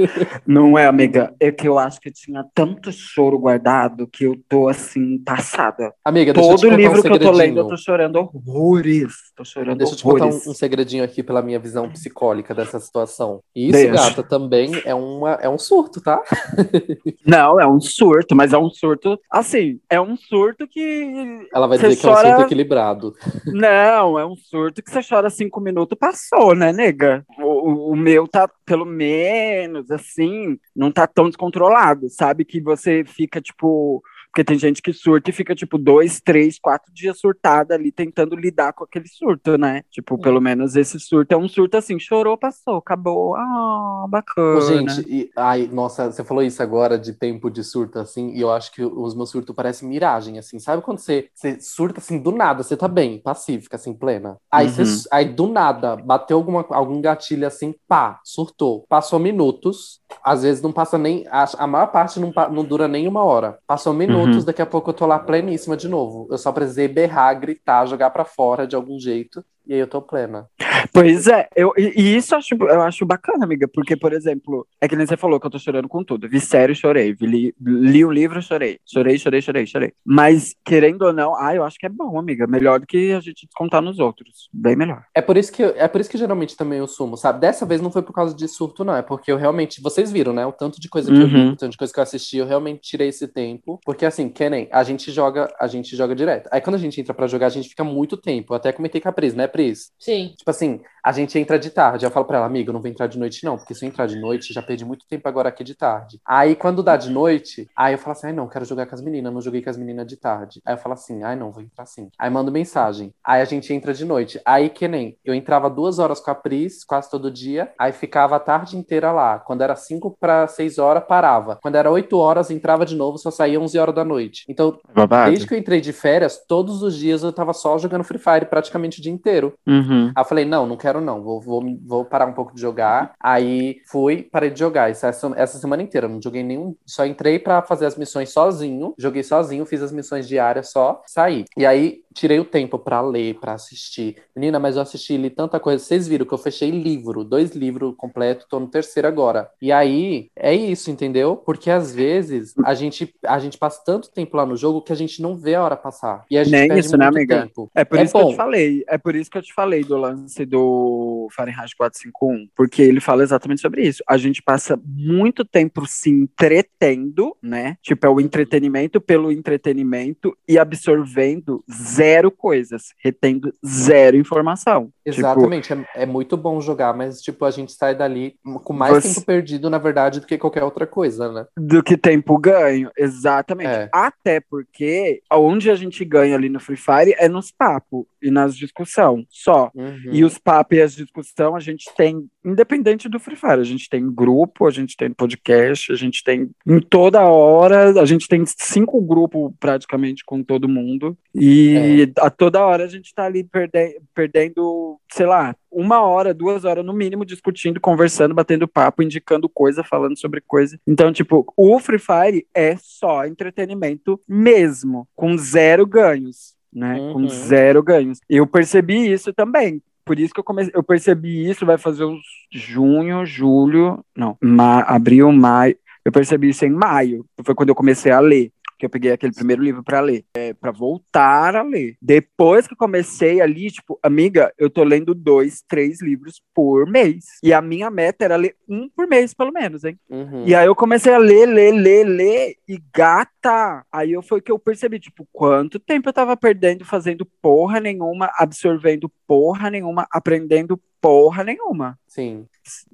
Não é, amiga? É que eu acho que tinha tanto choro guardado que eu tô assim, passada. Amiga, deixa eu te Todo livro um que eu tô lendo, eu tô chorando horrores. Tô chorando Deixa eu te contar um, horrores. um segredinho aqui pela minha visão psicólica dessa situação. E isso, Deixa. gata, também é, uma, é um surto, tá? Não, é um surto, mas é um surto. Assim, é um surto que. Ela vai dizer que é um chora- surto equilibrado. Não, é um surto que você chora cinco minutos, passou, né, nega? O- o meu tá, pelo menos, assim, não tá tão descontrolado, sabe? Que você fica, tipo. Porque tem gente que surta e fica, tipo, dois, três, quatro dias surtada ali, tentando lidar com aquele surto, né? Tipo, pelo menos esse surto é um surto assim, chorou, passou, acabou. Ah, bacana. Gente, e, ai, nossa, você falou isso agora de tempo de surto, assim, e eu acho que os meus surtos parecem miragem, assim. Sabe quando você, você surta, assim, do nada, você tá bem, pacífica, assim, plena. Aí, você, Uhum. aí do nada, bateu alguma, algum gatilho, assim, pá, surtou. Passou minutos, às vezes não passa nem, a, a maior parte não, não dura nem uma hora. Passou minutos, Uhum. Daqui a pouco eu tô lá pleníssima de novo. Eu só precisei berrar, gritar, jogar pra fora de algum jeito, e aí eu tô plena. Pois é, eu, e isso eu acho, eu acho bacana, amiga, porque, por exemplo, é que nem você falou que eu tô chorando com tudo. Vi série, chorei. Vi, li, li um livro, chorei. Chorei, chorei, chorei, chorei. Mas, querendo ou não, ah, eu acho que é bom, amiga. Melhor do que a gente descontar nos outros. Bem melhor. É por isso que é por isso que geralmente também eu sumo, sabe? Dessa vez não foi por causa de surto, não. É porque eu realmente. Vocês viram, né? O tanto de coisa que eu vi, Uhum. o tanto de coisa que eu assisti, eu realmente tirei esse tempo. Porque assim, Kennen, a gente joga, a gente joga direto. Aí quando a gente entra pra jogar, a gente fica muito tempo. Eu até comentei com a Pris, né, Pris? Sim. Tipo assim, a gente entra de tarde. Eu falo pra ela, amiga, eu não vou entrar de noite, não, porque se eu entrar de noite, já perdi muito tempo agora aqui de tarde. Aí quando dá de noite, aí eu falo assim, ai não, quero jogar com as meninas, não joguei com as meninas de tarde. Aí eu falo assim, ai não, vou entrar sim. Aí mando mensagem. Aí a gente entra de noite. Aí que nem, eu entrava duas horas com a Pris, quase todo dia, aí ficava a tarde inteira lá. Quando era cinco para seis horas, parava. Quando era oito horas, entrava de novo, só saía 11 horas da noite. Então, Babado. desde que eu entrei de férias, todos os dias eu tava só jogando Free Fire praticamente o dia inteiro. Uhum. Aí eu falei, não, não quero não, vou, vou, vou parar um pouco de jogar. Aí fui, parei de jogar. Isso, essa, essa semana inteira, não joguei nenhum. Só entrei pra fazer as missões sozinho, joguei sozinho, fiz as missões diárias só, saí. E aí tirei o tempo pra ler, pra assistir. Menina, mas eu assisti li tanta coisa. Vocês viram que eu fechei livro, dois livros completos, tô no terceiro agora. E aí é isso, entendeu? Porque às vezes a gente, a gente passa tanto tempo lá no jogo que a gente não vê a hora passar. E a gente Nem perde isso, né, amiga? tempo. É por É isso que eu bom. te falei. É por isso que eu te falei do lance do Fahrenheit 451. Porque ele fala exatamente sobre isso. A gente passa muito tempo se entretendo, né? Tipo, é o entretenimento pelo entretenimento e absorvendo zero coisas, retendo zero informação. Tipo, Exatamente, é, é muito bom jogar, mas tipo, a gente sai dali com mais Você- tempo perdido, na verdade, do que qualquer outra coisa, né? do que tempo ganho, exatamente. É. Até porque onde a gente ganha ali no Free Fire é nos papos e nas discussão só. Uhum. E os papos e as discussão a gente tem, independente do Free Fire, a gente tem grupo, a gente tem podcast, a gente tem em toda hora, a gente tem cinco grupos praticamente com todo mundo. E a toda hora a gente tá ali perde perdendo, sei lá, uma hora, duas horas no mínimo, discutindo, conversando, batendo papo, indicando coisa, falando sobre coisa. Então, tipo, o Free Fire é só entretenimento mesmo, com zero ganhos, né? Uhum. Com zero ganhos. Eu percebi isso também. Por isso que eu comecei, eu percebi isso, vai fazer uns junho, julho, não, ma, abril, maio. Eu percebi isso em maio. Foi quando eu comecei a ler que eu peguei aquele primeiro livro para ler, é, para voltar a ler. Depois que eu comecei ali, tipo, amiga, eu tô lendo dois, três livros por mês. E a minha meta era ler um por mês, pelo menos, hein? Uhum. E aí eu comecei a ler, ler, ler, ler, e gata! Aí eu foi que eu percebi, tipo, quanto tempo eu tava perdendo fazendo porra nenhuma, absorvendo porra nenhuma, aprendendo porra nenhuma Sim.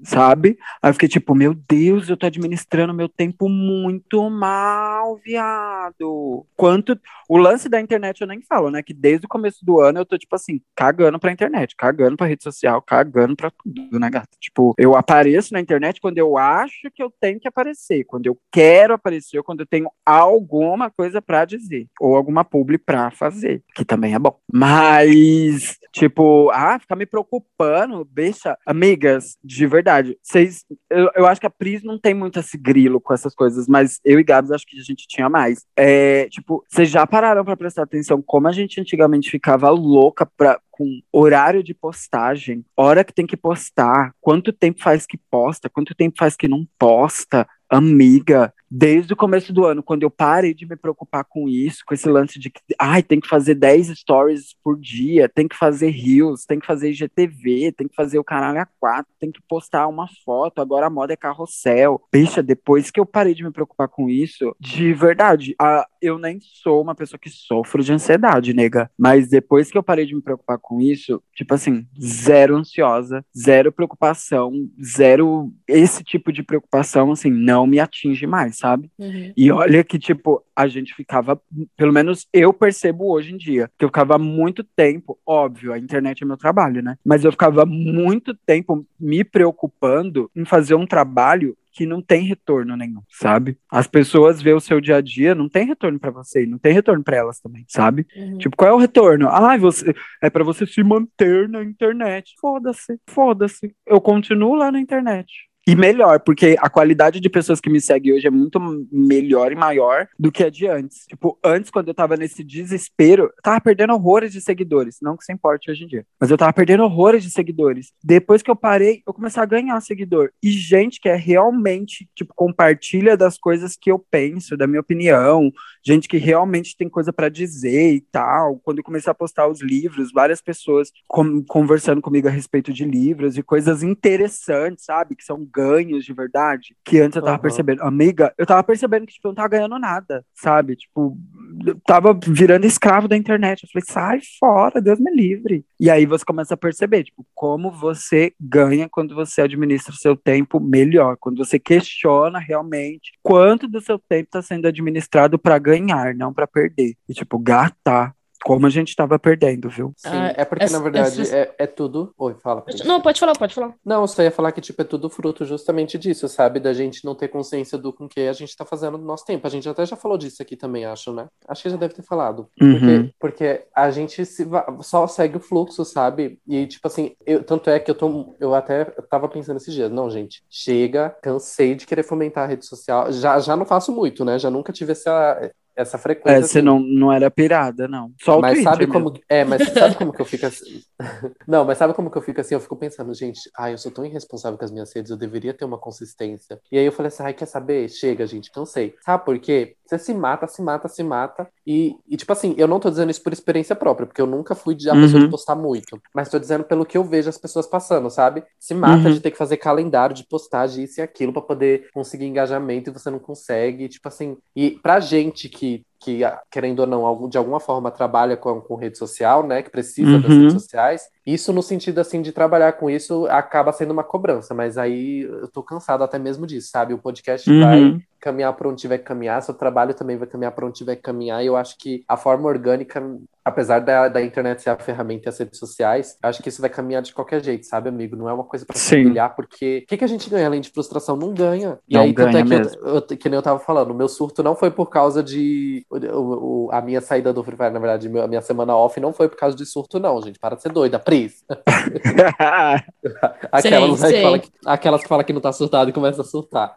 sabe? Aí eu fiquei tipo, meu Deus, eu tô administrando meu tempo muito mal, viado. Quanto. O lance da internet eu nem falo, né? Que desde o começo do ano eu tô, tipo assim, cagando pra internet, cagando pra rede social, cagando pra tudo, né, gata? Tipo, eu apareço na internet quando eu acho que eu tenho que aparecer, quando eu quero aparecer, ou quando eu tenho alguma coisa pra dizer, ou alguma publi pra fazer, que também é bom. Mas, tipo, ah, ficar me preocupando, deixa. Amigas, de verdade, vocês. Eu, eu acho que a Pris não tem muito esse grilo com essas coisas, mas eu e Gabs acho que a gente tinha mais. É, tipo, vocês já pararam pra prestar atenção como a gente antigamente ficava louca pra, com horário de postagem, hora que tem que postar, quanto tempo faz que posta, quanto tempo faz que não posta. Amiga, desde o começo do ano, quando eu parei de me preocupar com isso, com esse lance de que, ai, tem que fazer 10 stories por dia, tem que fazer reels, tem que fazer IGTV, tem que fazer o canal A4, tem que postar uma foto, agora a moda é carrossel. Bicha, depois que eu parei de me preocupar com isso, de verdade, a, eu nem sou uma pessoa que sofro de ansiedade, nega, mas depois que eu parei de me preocupar com isso, tipo assim, zero ansiosa, zero preocupação, zero esse tipo de preocupação, assim, não me atinge mais, sabe? Uhum. E olha que, tipo, a gente ficava, pelo menos eu percebo hoje em dia, que eu ficava muito tempo, óbvio, a internet é meu trabalho, né? Mas eu ficava muito tempo me preocupando em fazer um trabalho que não tem retorno nenhum, sabe? As pessoas vê o seu dia a dia, não tem retorno para você, não tem retorno para elas também, sabe? Uhum. Tipo, qual é o retorno? Ah, você é para você se manter na internet. Foda-se, foda-se. Eu continuo lá na internet. E melhor, porque a qualidade de pessoas que me seguem hoje é muito melhor e maior do que a de antes. Tipo, antes, quando eu tava nesse desespero, eu tava perdendo horrores de seguidores. Não que isso importe hoje em dia. Mas eu tava perdendo horrores de seguidores. Depois que eu parei, eu comecei a ganhar seguidor. E gente que é realmente, tipo, compartilha das coisas que eu penso, da minha opinião. Gente que realmente tem coisa para dizer e tal. Quando eu comecei a postar os livros, várias pessoas com- conversando comigo a respeito de livros e coisas interessantes, sabe? Que são ganhos de verdade. Que antes eu tava Aham. percebendo. Amiga, eu tava percebendo que, tipo, eu não tava ganhando nada, sabe? Tipo, eu tava virando escravo da internet. Eu falei, sai fora, Deus me livre. E aí você começa a perceber, tipo, como você ganha quando você administra o seu tempo melhor, quando você questiona realmente quanto do seu tempo está sendo administrado para ganhar, não para perder. E tipo, gata, como a gente tava perdendo, viu? Sim, Ah, é porque, essa- na verdade, essas- é, é tudo. Oi, fala. Cris. Não, pode falar, pode falar. Não, eu só ia falar que, tipo, é tudo fruto justamente disso, sabe? Da gente não ter consciência do com que a gente tá fazendo no nosso tempo. A gente até já falou disso aqui também, acho, né? Acho que já deve ter falado. Uhum. Porque, porque a gente se va- só segue o fluxo, sabe? E, tipo assim, eu, tanto é que eu tô. Eu até tava pensando esses dias, não, gente, chega, cansei de querer fomentar a rede social. Já, já não faço muito, né? Já nunca tive essa, essa frequência. É, você assim. não, não era pirada, não. Só o Mas sabe mesmo. como. É, mas sabe como que eu fico assim? Não, mas sabe como que eu fico assim? Eu fico pensando, gente, ai, eu sou tão irresponsável com as minhas redes, eu deveria ter uma consistência. E aí eu falei assim, ai, quer saber? Chega, gente, cansei. Sabe por quê? Você se mata, se mata, se mata. E, e tipo assim, eu não tô dizendo isso por experiência própria, porque eu nunca fui de- a Uhum. pessoa de postar muito. Mas tô dizendo pelo que eu vejo as pessoas passando, sabe? Se mata Uhum. de ter que fazer calendário de postagem, isso e aquilo, pra poder conseguir engajamento e você não consegue. Tipo assim, e pra gente que que, ah, querendo ou não, de alguma forma trabalha com, com rede social, né? Que precisa das Uhum. redes sociais. Isso no sentido, assim, de trabalhar com isso acaba sendo uma cobrança. Mas aí eu tô cansado até mesmo disso, sabe? O podcast vai Uhum. Caminhar para onde tiver que caminhar, seu trabalho também vai caminhar para onde tiver que caminhar. E eu acho que a forma orgânica apesar da, da internet ser a ferramenta e as redes sociais, eu acho que isso vai caminhar de qualquer jeito, sabe, amigo? Não é uma coisa pra se humilhar, porque o que, que a gente ganha além de frustração? Não ganha. E Não aí, tanto ganha é que, eu, mesmo. eu- que nem eu tava falando, o meu surto não foi por causa de. o- o- a minha saída do Free Fire, na verdade, a minha semana off não foi por causa de surto, não, gente. Para de ser doida, Pris. Aquelas, sei. que fala que, aquelas que falam que não tá surtada e começa a surtar.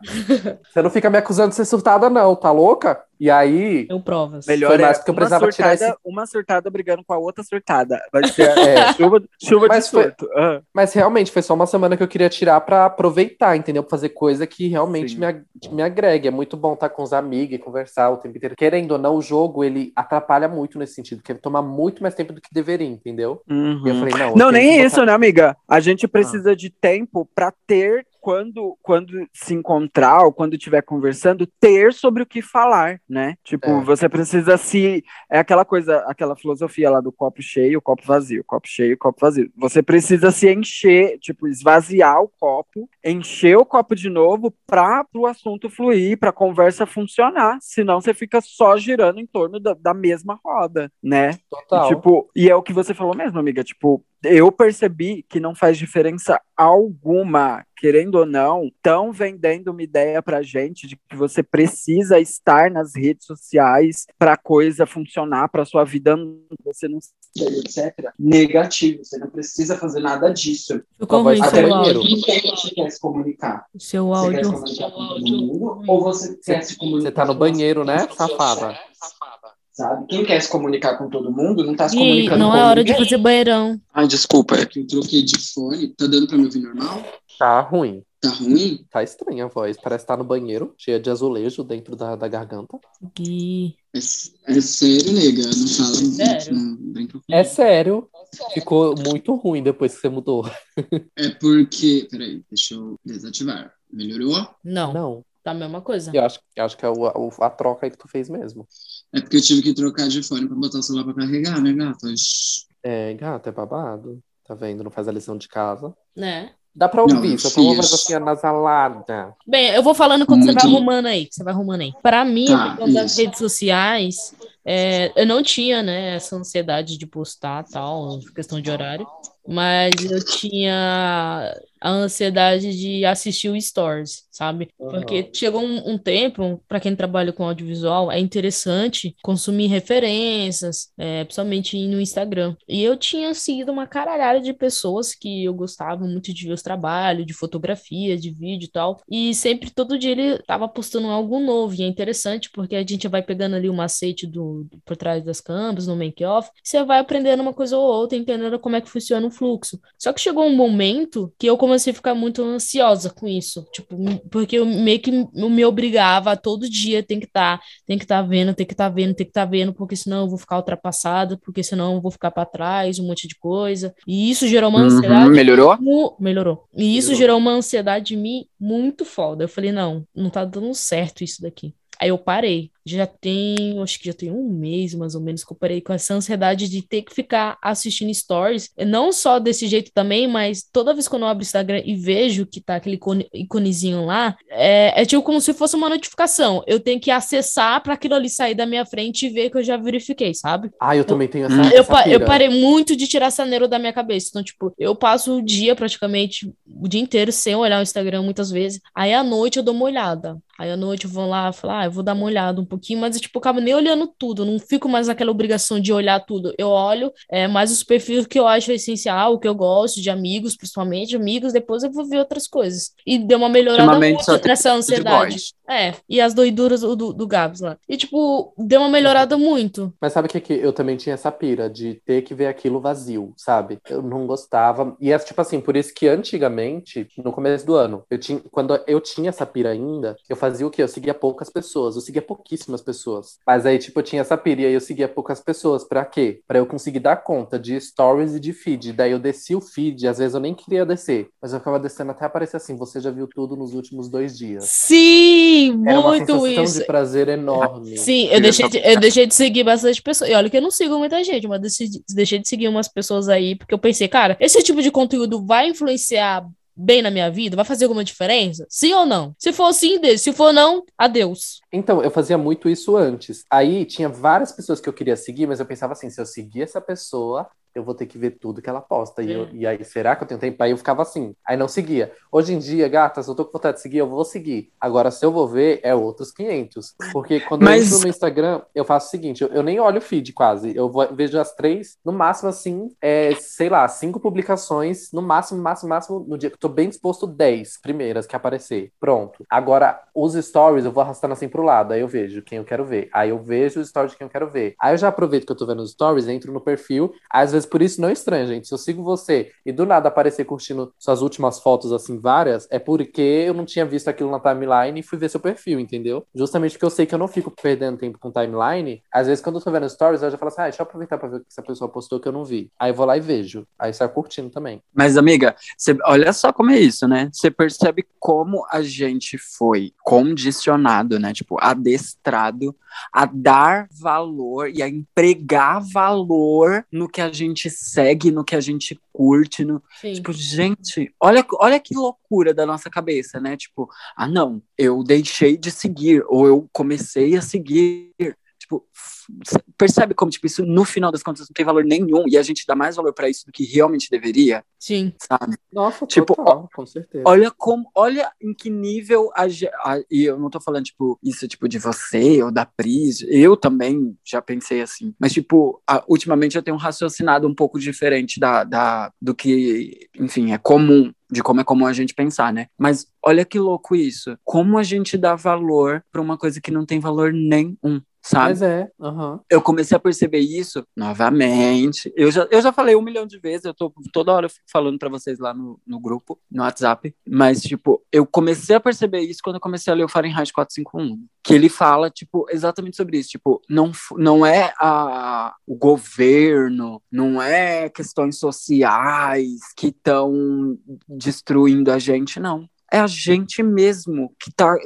Você não fica me acusando de ser surtada, não, tá louca? E aí. Eu provas. Melhor Foi mais é porque eu uma precisava tirar surtada, esse- uma surtada brigando com a outra surtada. Vai ser É. chuva, chuva de Mas foi- surto. Ah. Mas realmente foi só uma semana que eu queria tirar pra aproveitar, entendeu? Pra fazer coisa que realmente Sim. me, ag- me agregue. É muito bom estar com os amigos e conversar o tempo inteiro. Querendo ou não, o jogo ele atrapalha muito nesse sentido, porque toma muito mais tempo do que deveria, entendeu? E eu Uhum. falei, não. eu Não, nem botar- isso, né, amiga? A gente precisa de tempo pra ter, quando, quando se encontrar ou quando estiver conversando, ter sobre o que falar, né? Tipo, É. você precisa se. É aquela coisa, aquela filosofia lá do copo cheio, copo vazio, copo cheio, copo vazio. Você precisa se encher, tipo, esvaziar o copo, encher o copo de novo para o assunto fluir, para a conversa funcionar. Senão você fica só girando em torno da, da mesma roda, né? Total. Tipo, e é o que você falou mesmo, amiga. Tipo, eu percebi que não faz diferença alguma, querendo ou não, estão vendendo uma ideia pra gente de que você precisa estar nas redes sociais pra coisa funcionar, pra sua vida você não etc. Negativo, você não precisa fazer nada disso. Ficou ruim tá seu áudio. Você quer se comunicar? Seu Você quer se áudio. comunicar com todo mundo? Ou você quer se comunicar Você tá no banheiro, né, safada? Sabe? Quem quer se comunicar com todo mundo não tá se E comunicando não com é hora de ninguém. fazer banheirão. Ai, desculpa, é que eu troquei de fone. Tá dando pra me ouvir normal? Tá ruim. Tá ruim? Tá estranha a voz. Parece estar no banheiro, cheia de azulejo dentro da, da garganta. Gui. É, é sério, nega. Não fala. Sério? Não, brinca com É sério. Ficou muito ruim depois que você mudou. É porque. Peraí, deixa eu desativar. Melhorou? Não, Não. tá a mesma coisa. Eu acho, eu acho que é o- a, a troca aí que tu fez mesmo. É porque eu tive que trocar de fone pra botar o celular pra carregar, né, gata? Shhh. É, gata, é babado. Tá vendo? Não faz a lição de casa. Né? Dá pra ouvir, só tá uma voz assim anasalada. Bem, eu vou falando quando você vai Muito. arrumando aí. que Você vai arrumando aí. Pra mim, Tá, das redes sociais, é, eu não tinha, né, essa ansiedade de postar tal, questão de horário. Mas eu tinha a ansiedade de assistir o Stories, sabe? Porque chegou um, um tempo, para quem trabalha com audiovisual, é interessante consumir referências, é, principalmente no Instagram. E eu tinha seguido uma caralhada de pessoas que eu gostava muito de ver os trabalhos, de fotografia, de vídeo e tal. E sempre, todo dia, ele tava postando algo novo. E é interessante porque a gente vai pegando ali o macete do, por trás das câmeras, no make-off. Você vai aprendendo uma coisa ou outra, entendendo como é que funciona o fluxo. Só que chegou um momento que eu comecei a ficar muito ansiosa com isso. Tipo, porque eu meio que me obrigava a todo dia tem que estar, tem que estar vendo, tem que estar vendo, tem que estar vendo, porque senão eu vou ficar ultrapassada, porque senão eu vou ficar para trás, um monte de coisa. E isso gerou uma ansiedade. Uhum, melhorou? Melhorou. E isso Melhorou. gerou uma ansiedade em mim muito foda. Eu falei, não, não tá dando certo isso daqui. Aí eu parei. Já tem, acho que já tem um mês mais ou menos que eu parei com essa ansiedade de ter que ficar assistindo stories. Não só desse jeito também, mas toda vez que eu abro o Instagram e vejo que tá aquele icone- iconezinho lá, é, é tipo como se fosse uma notificação. Eu tenho que acessar para aquilo ali sair da minha frente e ver que eu já verifiquei, sabe? Ah, eu também tenho essa. Hum. Eu, essa pa- eu parei muito de tirar essa neuro da minha cabeça. Então, tipo, eu passo o dia praticamente, o dia inteiro sem olhar o Instagram muitas vezes. Aí à noite eu dou uma olhada. Aí à noite eu vou lá falar, ah, eu vou dar uma olhada um pouquinho, mas eu, tipo, acabo nem olhando tudo. Não fico mais naquela obrigação de olhar tudo. Eu olho é, mais os perfis que eu acho essencial, o que eu gosto, de amigos, principalmente amigos. Depois eu vou ver outras coisas. E deu uma melhorada muito nessa de ansiedade. É, e as doiduras do, do, do Gabs lá. E, tipo, deu uma melhorada muito. Mas sabe o que, que eu também tinha essa pira de ter que ver aquilo vazio, sabe? Eu não gostava. E é tipo assim, por isso que antigamente, no começo do ano, eu tinha, quando eu tinha essa pira ainda, eu fazia o quê? Eu seguia poucas pessoas, eu seguia pouquíssimas pessoas. Mas aí, tipo, eu tinha essa pira e aí eu seguia poucas pessoas. Pra quê? Pra eu conseguir dar conta de stories e de feed. Daí eu desci o feed, às vezes eu nem queria descer, mas eu ficava descendo até aparecer assim: você já viu tudo nos últimos dois dias. Sim, Era uma muito sensação isso. de prazer enorme. Sim, eu deixei, de, eu deixei de seguir bastante pessoas. E olha que eu não sigo muita gente, mas decidi- deixei de seguir umas pessoas aí, porque eu pensei, cara, esse tipo de conteúdo vai influenciar bem na minha vida? Vai fazer alguma diferença? Sim ou não? Se for sim, deixa. Se for não, adeus. Então, eu fazia muito isso antes. Aí tinha várias pessoas que eu queria seguir, mas eu pensava assim: se eu seguir essa pessoa, eu vou ter que ver tudo que ela posta. E, eu- É. e aí, será que eu tenho tempo? Aí eu ficava assim. Aí não seguia. Hoje em dia, gatas, eu tô com vontade de seguir, eu vou seguir. Agora, se eu vou ver, é outros 500. Porque quando Mas- eu entro no Instagram, eu faço o seguinte: eu, eu nem olho o feed quase. Eu vou- vejo as três, no máximo, assim, é, sei lá, cinco publicações, no máximo, máximo, máximo, no dia que eu tô bem disposto, 10 primeiras que aparecer. Pronto. Agora, os stories eu vou arrastando assim pro lado. Aí eu vejo quem eu quero ver. Aí eu vejo os stories de quem eu quero ver. Aí eu já aproveito que eu tô vendo os stories, entro no perfil. Às vezes, por isso, não é estranho, gente. Se eu sigo você e do nada aparecer curtindo suas últimas fotos, assim, várias, é porque eu não tinha visto aquilo na timeline e fui ver seu perfil, entendeu? Justamente porque eu sei que eu não fico perdendo tempo com timeline. Às vezes, quando eu tô vendo stories, eu já falo assim, ah, deixa eu aproveitar pra ver o que essa pessoa postou que eu não vi. Aí eu vou lá e vejo. Aí sai curtindo também. Mas, amiga, você- olha só como é isso, né? Você percebe como a gente foi condicionado, né? Tipo, adestrado a dar valor e a empregar valor no que a gente segue, no que a gente curte, no, Sim. Tipo, gente, olha, olha que loucura da nossa cabeça, né? Tipo, ah, não, eu deixei de seguir, ou eu comecei a seguir. Tipo, percebe como, tipo, isso no final das contas não tem valor nenhum e a gente dá mais valor pra isso do que realmente deveria, Sim. sabe? Nossa, Tipo, total, com certeza. Olha como, olha em que nível a, a- e eu não tô falando tipo isso tipo de você ou da Pris, eu também já pensei assim, mas tipo, a- ultimamente eu tenho raciocinado um pouco diferente da, da do que, enfim, é comum de como é comum a gente pensar, né? Mas olha que louco isso. Como a gente dá valor pra uma coisa que não tem valor nenhum, sabe? Mas é, aham. eu comecei a perceber isso novamente. Eu já, eu já falei um milhão de vezes, eu tô toda hora falando pra vocês lá no, no grupo, no WhatsApp. Mas, tipo, eu comecei a perceber isso quando eu comecei a ler o Fahrenheit 451. Que ele fala, tipo, exatamente sobre isso. Tipo, não, não é a, o governo, não é questões sociais que estão destruindo a gente, não. É a gente mesmo que tá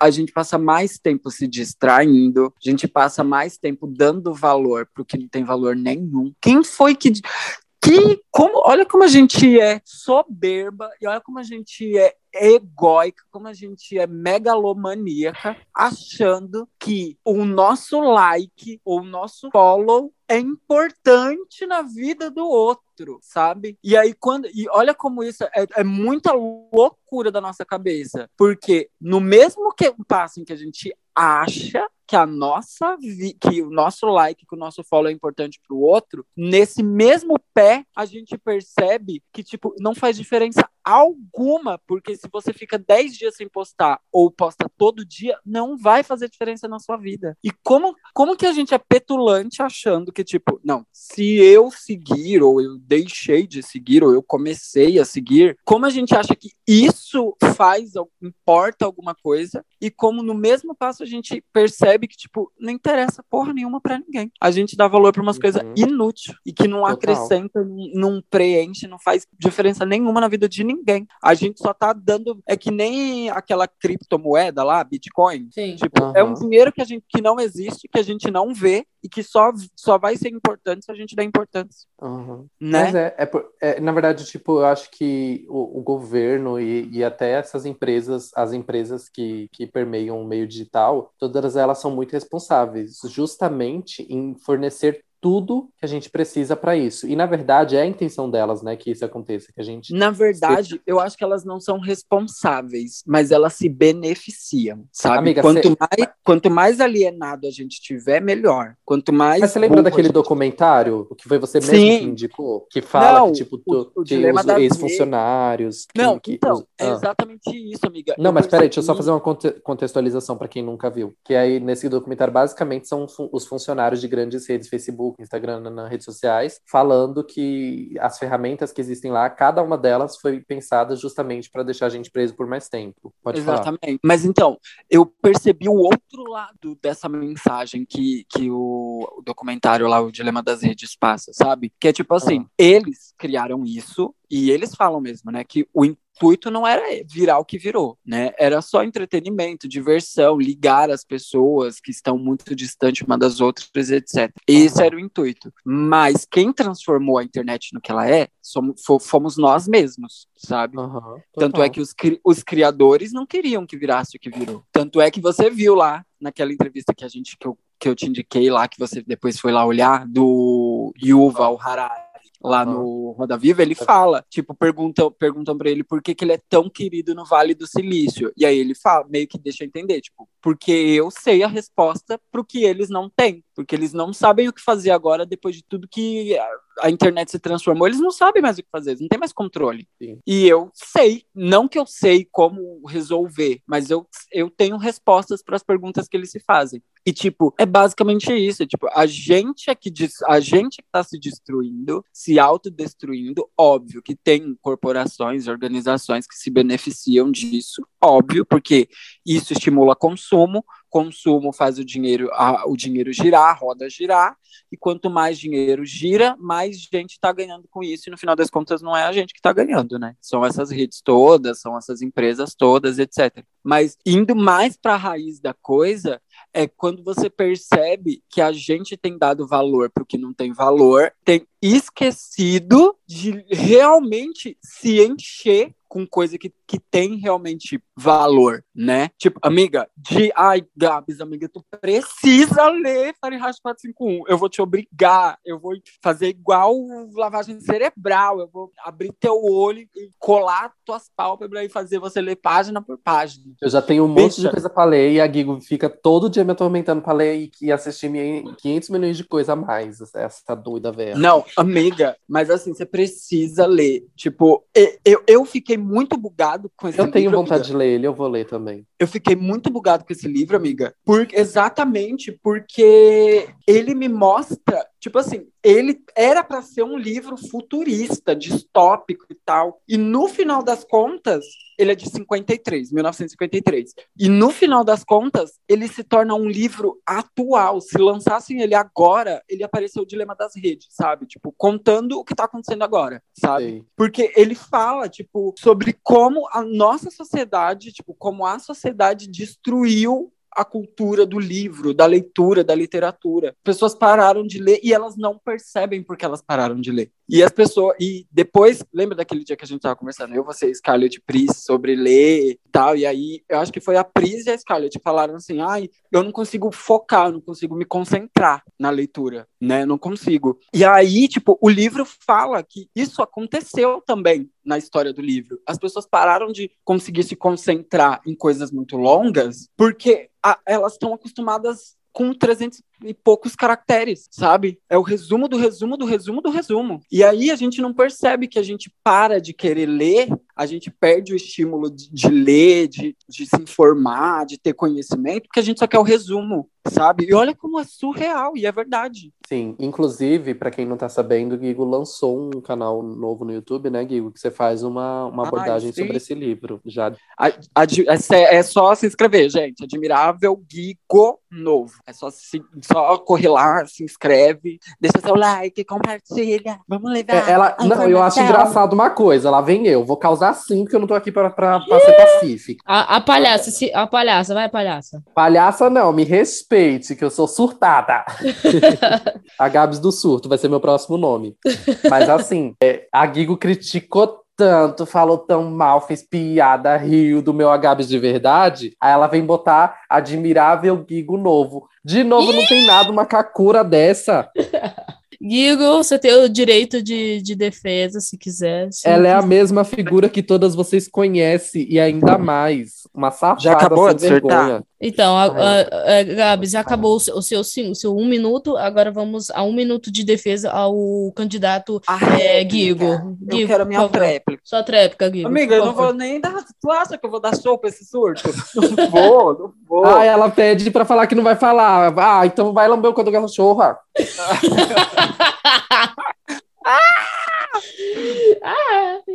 a gente passa mais tempo se distraindo, a gente passa mais tempo dando valor pro que não tem valor nenhum. Quem foi que. Que, como, olha como a gente é soberba e olha como a gente é egóica, como a gente é megalomaníaca, achando que o nosso like ou o nosso follow é importante na vida do outro, sabe? E aí, quando. E olha como isso é, é muita loucura da nossa cabeça. Porque no mesmo que, passo em que a gente acha que a nossa que o nosso like, que o nosso follow é importante pro outro, nesse mesmo pé a gente percebe que tipo não faz diferença alguma, porque se você fica 10 dias sem postar ou posta todo dia, não vai fazer diferença na sua vida. E como como que a gente é petulante achando que tipo, não, se eu seguir ou eu deixei de seguir ou eu comecei a seguir, como a gente acha que isso faz al- importa alguma coisa e como no mesmo passo a gente percebe que tipo não interessa porra nenhuma pra ninguém. A gente dá valor pra umas Uhum. coisas inúteis e que não Total. acrescenta, não não preenche, não faz diferença nenhuma na vida de ninguém. A gente só tá dando é que nem aquela criptomoeda lá, Bitcoin. Sim. Tipo, é um dinheiro que a gente que não existe, que a gente não vê e que só, só vai ser importante se a gente der importância, aham. né? Mas é, é, é, na verdade, tipo, eu acho que o, o governo e, e até essas empresas, as empresas que, que permeiam o meio digital, todas elas são muito responsáveis, justamente em fornecer tudo que a gente precisa para isso. E na verdade é a intenção delas, né, que isso aconteça, que a gente Na verdade, eu acho que elas não são responsáveis, mas elas se beneficiam, sabe? Amiga, quanto, cê- mais, quanto mais alienado a gente tiver, melhor. Quanto mais. Mas você lembra daquele gente- documentário que foi você mesmo Sim. que indicou? Que fala Não, que, tipo, o- tu- o que dilema os ex-funcionários. que- Não, que então, os- é ah. exatamente isso, amiga. Não, Eu mas peraí, deixa eu só fazer uma conte- contextualização para quem nunca viu. Que aí, nesse documentário, basicamente, são os funcionários de grandes redes, Facebook, Instagram, na- nas redes sociais, falando que as ferramentas que existem lá, cada uma delas foi pensada justamente para deixar a gente preso por mais tempo. Pode falar. Exatamente. Mas então, eu percebi o outro lado dessa mensagem que, que o, o documentário lá, o Dilema das Redes, passa, sabe? Que é tipo assim, Ah. eles criaram isso e eles falam mesmo, né, que o intuito não era virar o que virou, né? Era só entretenimento, diversão, ligar as pessoas que estão muito distantes uma das outras, etc. Esse era o intuito. Mas quem transformou a internet no que ela é, somos, fomos nós mesmos, sabe? Aham, Tanto é que os, cri- os criadores não queriam que virasse o que virou. Tanto é que você viu lá naquela entrevista que a gente que eu, que eu te indiquei lá, que você depois foi lá olhar, do Yuval Harari. Lá Aham. no Roda Viva, ele fala, tipo, perguntam, perguntam para ele por que, que ele é tão querido no Vale do Silício. E aí ele fala, meio que deixa entender, tipo, porque eu sei a resposta pro que eles não têm. Porque eles não sabem o que fazer agora, depois de tudo que a, internet se transformou, eles não sabem mais o que fazer, eles não têm mais controle. Sim. E eu sei, não que eu sei como resolver, mas eu, eu tenho respostas para as perguntas que eles se fazem. E, tipo, é basicamente isso. Tipo, a gente é que des- a gente que está se destruindo, se autodestruindo. Óbvio que tem corporações, organizações que se beneficiam disso, óbvio, porque isso estimula consumo, consumo faz o dinheiro, a- o dinheiro girar, a roda girar, e quanto mais dinheiro gira, mais gente está ganhando com isso, e no final das contas não é a gente que está ganhando, né? São essas redes todas, são essas empresas todas, etc. Mas indo mais para a raiz da coisa, é quando você percebe que a gente tem dado valor para o que não tem valor, tem esquecido de realmente se encher com coisa que, que tem realmente valor, né? Tipo, amiga, de ai, Gabs, amiga, tu precisa ler Fahrenheit 451. Eu vou te obrigar, eu vou fazer igual lavagem cerebral, eu vou abrir teu olho e colar tuas pálpebras e fazer você ler página por página. Eu já tenho um monte de Bicha. coisa pra ler e a Gigo fica todo dia me atormentando pra ler e, e assistir minha 500 milhões de coisa a mais. Essa doida velha. Não, amiga, mas assim, você precisa ler. Tipo, eu, eu fiquei muito bugado com esse Eu tenho livro, vontade amiga. de ler ele, eu vou ler também. Eu fiquei muito bugado com esse livro, amiga. Por, exatamente porque ele me mostra, tipo assim, ele era para ser um livro futurista, distópico e tal. E no final das contas, ele é de 53, 1953. E no final das contas, ele se torna um livro atual. Se lançassem ele agora, ele apareceu o dilema das redes, sabe? Tipo, contando o que tá acontecendo agora, sabe? Sei. Porque ele fala, tipo, sobre como a nossa sociedade, tipo, como a sociedade destruiu a cultura do livro, da leitura, da literatura. Pessoas pararam de ler e elas não percebem porque elas pararam de ler. E as pessoas e depois, lembra daquele dia que a gente tava conversando, eu, você, Scarlett Pris sobre ler e tal, e aí eu acho que foi a Pris e a Scarlett falaram assim: "Ai, eu não consigo focar, eu não consigo me concentrar na leitura, né? Eu não consigo". E aí, tipo, o livro fala que isso aconteceu também na história do livro. As pessoas pararam de conseguir se concentrar em coisas muito longas porque a- elas estão acostumadas com 300 e poucos caracteres, sabe? É o resumo do resumo do resumo do resumo. E aí a gente não percebe que a gente para de querer ler, a gente perde o estímulo de, de ler, de, de se informar, de ter conhecimento, porque a gente só quer o resumo, sabe? E olha como é surreal, e é verdade. Sim, inclusive, pra quem não tá sabendo, o Gigo lançou um canal novo no YouTube, né, Gigo? Que você faz uma, uma Ai, abordagem sobre esse livro. Já A- é, é só se inscrever, gente. Admirável Gigo Novo. É só, se, só correr lá, se inscreve, deixa seu like, compartilha. Vamos levar. É, ela, a não, eu acho engraçado uma coisa. Lá vem eu, vou causar sim, porque eu não tô aqui pra, pra, pra ser pacífica. A, a palhaça, se- a palhaça, vai, palhaça. Palhaça não, me respeite, que eu sou surtada. a Gabs do Surto vai ser meu próximo nome. Mas assim, é, a Gigo criticou tanto, falou tão mal, fez piada, riu do meu Agabs de verdade. Aí ela vem botar admirável Gigo novo. De novo, não tem nada, uma kakura dessa. Guigo, você tem o direito de, de defesa, se quiser. se Ela é a mesma figura que todas vocês conhecem, e ainda mais. Uma safada Já acabou sem de vergonha. Então, a, a, a, Gabi, já acabou o seu, o, seu, sim- o seu um minuto, agora vamos a um minuto de defesa ao candidato A é. Guigo. Eu Guigo, quero a minha tréplica. Sua tréplica, Guigo. Amiga, eu não vou nem dar. Tu acha que eu vou dar show pra esse surto? Não vou, não vou. Ah, ela pede pra falar que não vai falar. Ah, então vai lamber o cachorro. Ah,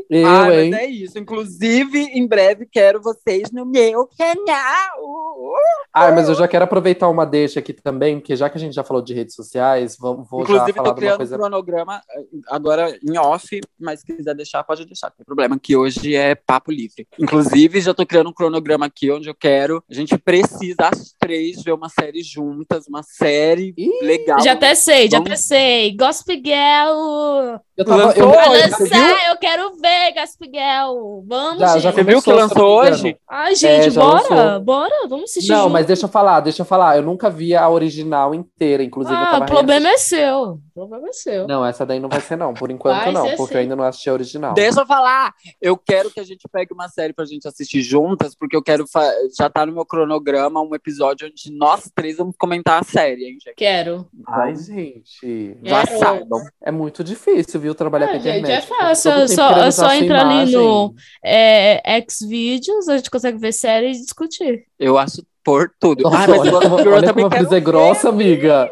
Eu, Ah, hein? mas é isso. Inclusive, em breve quero vocês no meu canal. Ah, mas eu já quero aproveitar uma deixa aqui também, porque já que a gente já falou de redes sociais, vamos, vou já Inclusive, falar tô de uma criando um coisa. cronograma eh, agora em off, mas se quiser deixar, pode deixar. Não tem problema, que hoje é papo livre. Inclusive, já tô criando um cronograma aqui onde eu quero. A gente precisa, as três, ver uma série juntas, uma série Ih, legal. Já até sei, já Vamos- até sei. Gospel Girl. Eu tava. Lançou Eu, hoje, lançar, eu quero ver Gospel Girl. Vamos, Já- gente. já Você viu que lançou hoje? Ai, gente, É, bora, lançou. bora, vamos assistir Não, junto. mas deixa eu falar, deixa eu falar. Eu nunca vi a original inteira, inclusive eu Ah, o problema é seu. O problema é seu. Não, essa daí não vai ser, não. Por enquanto, Vai não, porque sim. eu ainda não assisti a original. Deixa eu falar. Eu quero que a gente pegue uma série pra gente assistir juntas, porque eu quero. fa- Já tá no meu cronograma um episódio onde nós três vamos comentar a série, hein, gente? Quero. Ai, gente. Já Quero. saibam. É muito difícil, viu, trabalhar Ah, com a gente, internet. é fácil, é só- é só entrar ali no- É, Xvideos, a gente consegue ver série e discutir. Eu acho por tudo. Nossa, Ai, mas olha, como, olha também como a brisa é grossa, amiga.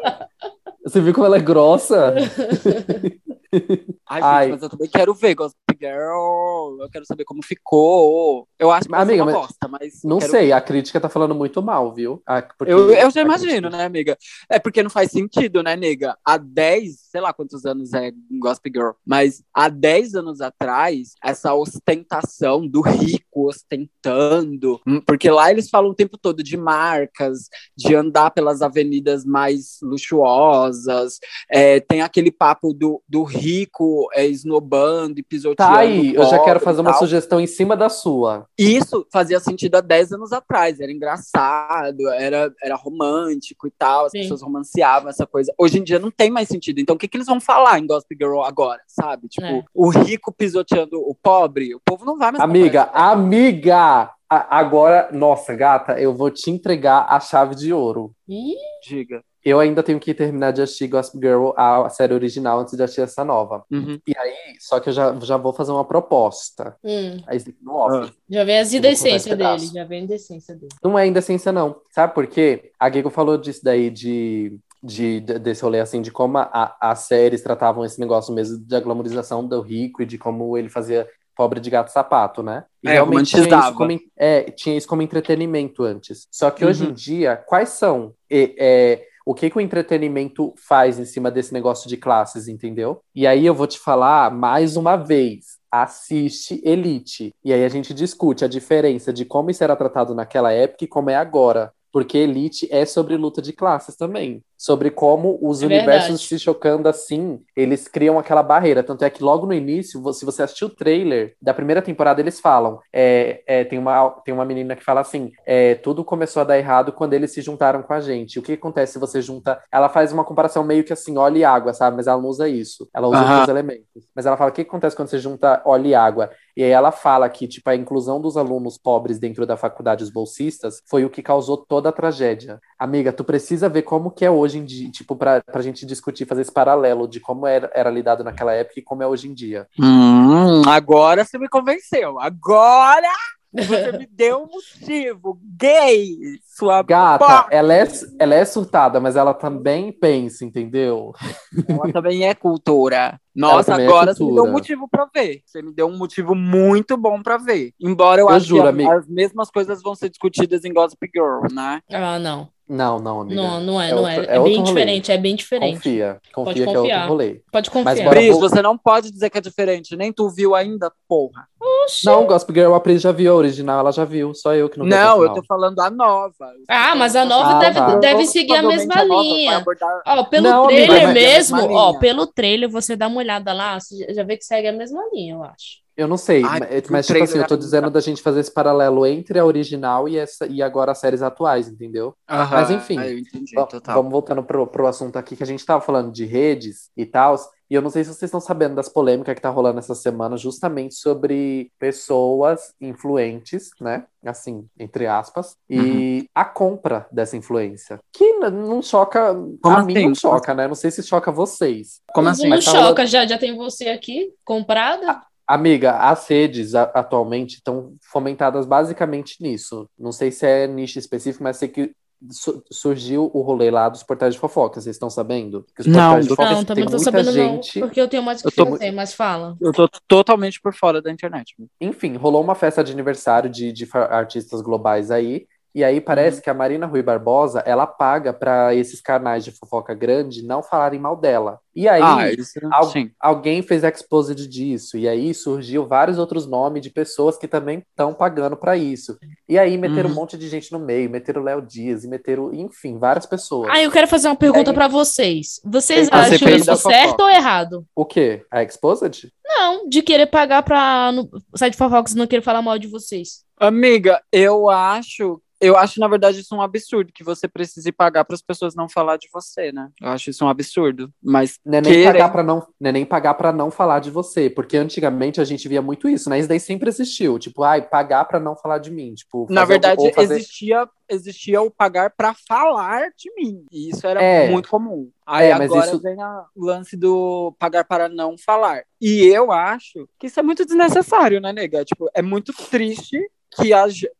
Você viu como ela é grossa? Ai, gente, Ai. mas eu também quero ver Gossip Girl. Eu quero saber como ficou. Eu acho que Amiga, mas bosta, mas. Não quero sei, a crítica tá falando muito mal, viu? Porque Eu, eu a já imagino, crítica- né, amiga? É porque não faz sentido, né, nega? Há 10, sei lá quantos anos é Gossip Girl, mas há 10 anos atrás, essa ostentação do rico ostentando, hum, porque lá eles falam o tempo todo de marcas, de andar pelas avenidas mais luxuosas, é, tem aquele papo do, do rico é, esnobando e pisoteando. Tá aí, eu já quero fazer uma sugestão em cima da sua. Isso fazia sentido há 10 anos atrás, era engraçado, era, era romântico e tal, as Sim. pessoas romanceavam essa coisa. Hoje em dia não tem mais sentido. Então o que, que eles vão falar em Gossip Girl agora, sabe? Tipo, É. o rico pisoteando o pobre, o povo não vai mais Amiga, amiga! A- Agora, nossa, gata, eu vou te entregar a chave de ouro. Ih, Diga. Eu ainda tenho que terminar de assistir Gossip Girl, a série original, antes de assistir essa nova. Uhum. Só que eu já, já vou fazer uma proposta. hum, Aí, no off. já vem as indecências dele. Já vem a indecência dele. Não é indecência, não. Sabe por quê? A Gigo falou disso daí, de, de, de- desse rolê, assim, de como a, as séries tratavam esse negócio mesmo da glamorização do rico e de como ele fazia pobre de gato sapato, né? E É, realmente tinha isso, como, é, tinha isso como entretenimento antes. Só que hoje Uhum. em dia, quais são e- é, o que, que o entretenimento faz em cima desse negócio de classes, entendeu? E aí eu vou te falar mais uma vez. Assiste Elite. E aí a gente discute a diferença de como isso era tratado naquela época e como é agora. Porque Elite é sobre luta de classes também. Sobre como os É universos verdade. se chocando assim, eles criam aquela barreira. Tanto é que logo no início, se você assistiu o trailer da primeira temporada, eles falam. é, é, tem, uma, tem uma menina que fala assim: é, tudo começou a dar errado quando eles se juntaram com a gente. O que acontece se você junta. Ela faz uma comparação meio que assim, óleo e água, sabe? Mas ela não usa isso. Ela usa outros elementos. Mas ela fala: o que acontece quando você junta óleo e água? E aí ela fala que, tipo, a inclusão dos alunos pobres dentro da faculdade, os bolsistas, foi o que causou toda a tragédia. Amiga, tu precisa ver como que é hoje em dia, tipo, pra, pra gente discutir, fazer esse paralelo de como era, era lidado naquela época e como é hoje em dia. Hum, agora você me convenceu. Agora você me deu um motivo. Gay, sua Gata, ela é, ela é surtada, mas ela também pensa, entendeu? Ela também é cultura. Nossa, é agora você me deu um motivo pra ver. Você me deu um motivo muito bom pra ver. Embora eu, Eu acho juro, que a- amiga. as mesmas coisas vão ser discutidas em Gossip Girl, né? Ah, não. Não, não, amiga. Não, não é, É não outro- é. é É, bem rolê. diferente, é bem diferente. Confia, confia Pode que é outro confiar. rolê. Pode confiar. Mas bora- Pris, vou- você não pode dizer que é diferente. Nem tu viu ainda, porra. Oxi. Não, Gospel Girl, a Pris já viu a original, ela já viu, só eu que não vi Não, eu tô falando a nova. Ah, mas a nova Ah, deve, tá. deve seguir a mesma linha. abordar- Ó, pelo Não, amiga, trailer mas- mesmo, mesma ó, pelo trailer você dá uma olhada lá, você já vê que segue a mesma linha, eu acho. Eu não sei, Ai, mas, mas tipo assim, eu tô dizendo da gente fazer esse paralelo entre a original e, essa, e agora as séries atuais, entendeu? Aham, Mas enfim, Eu entendi. Vamos voltando pro, pro assunto aqui, que a gente tava falando de redes e tal, e eu não sei se vocês estão sabendo das polêmicas que tá rolando essa semana, justamente sobre pessoas influentes, né? Assim, entre aspas, e Uhum. a compra dessa influência. Que não choca, Como a mim assim? não choca, né? Não sei se choca vocês. Como Não assim? Mas tá choca, rolando- já, já tem você aqui, comprada? Amiga, as redes atualmente estão fomentadas basicamente nisso. Não sei se é nicho específico, mas sei que su- surgiu o rolê lá dos portais de fofoca, vocês estão sabendo? Não, Não, também tem não tô muita sabendo gente. não, porque eu tenho mais o que Eu tô- fazer, mas fala. Eu tô totalmente por fora da internet. Enfim, rolou uma festa de aniversário de, de artistas globais aí. E aí Uhum. parece que a Marina Rui Barbosa, ela paga pra esses canais de fofoca grande não falarem mal dela. E aí, ah, isso al- sim. alguém fez exposed disso. E aí surgiu vários outros nomes de pessoas que também estão pagando pra isso. E aí meteram Uhum. um monte de gente no meio, meteram o Léo Dias e meteram, enfim, várias pessoas. Ah, eu quero fazer uma pergunta aí- pra vocês. Vocês acham isso certo fofoca. ou errado? O quê? A exposed? Não, de querer pagar pra no site de fofocas não querer falar mal de vocês. Amiga, eu acho. Eu acho, na verdade, isso um absurdo, que você precise pagar para as pessoas não falar de você, né? Eu acho isso um absurdo. Mas Não é nem querem- pagar para não, não é nem pagar para não falar de você, porque antigamente a gente via muito isso, né? Isso daí sempre existiu, tipo, ai, pagar para não falar de mim, tipo, Na fazer- verdade, ou fazer- existia, existia o pagar para falar de mim. E isso era É. muito comum. Aí É, mas agora isso- vem o lance do pagar para não falar. E eu acho que isso é muito desnecessário, né, nega? Tipo, é muito triste que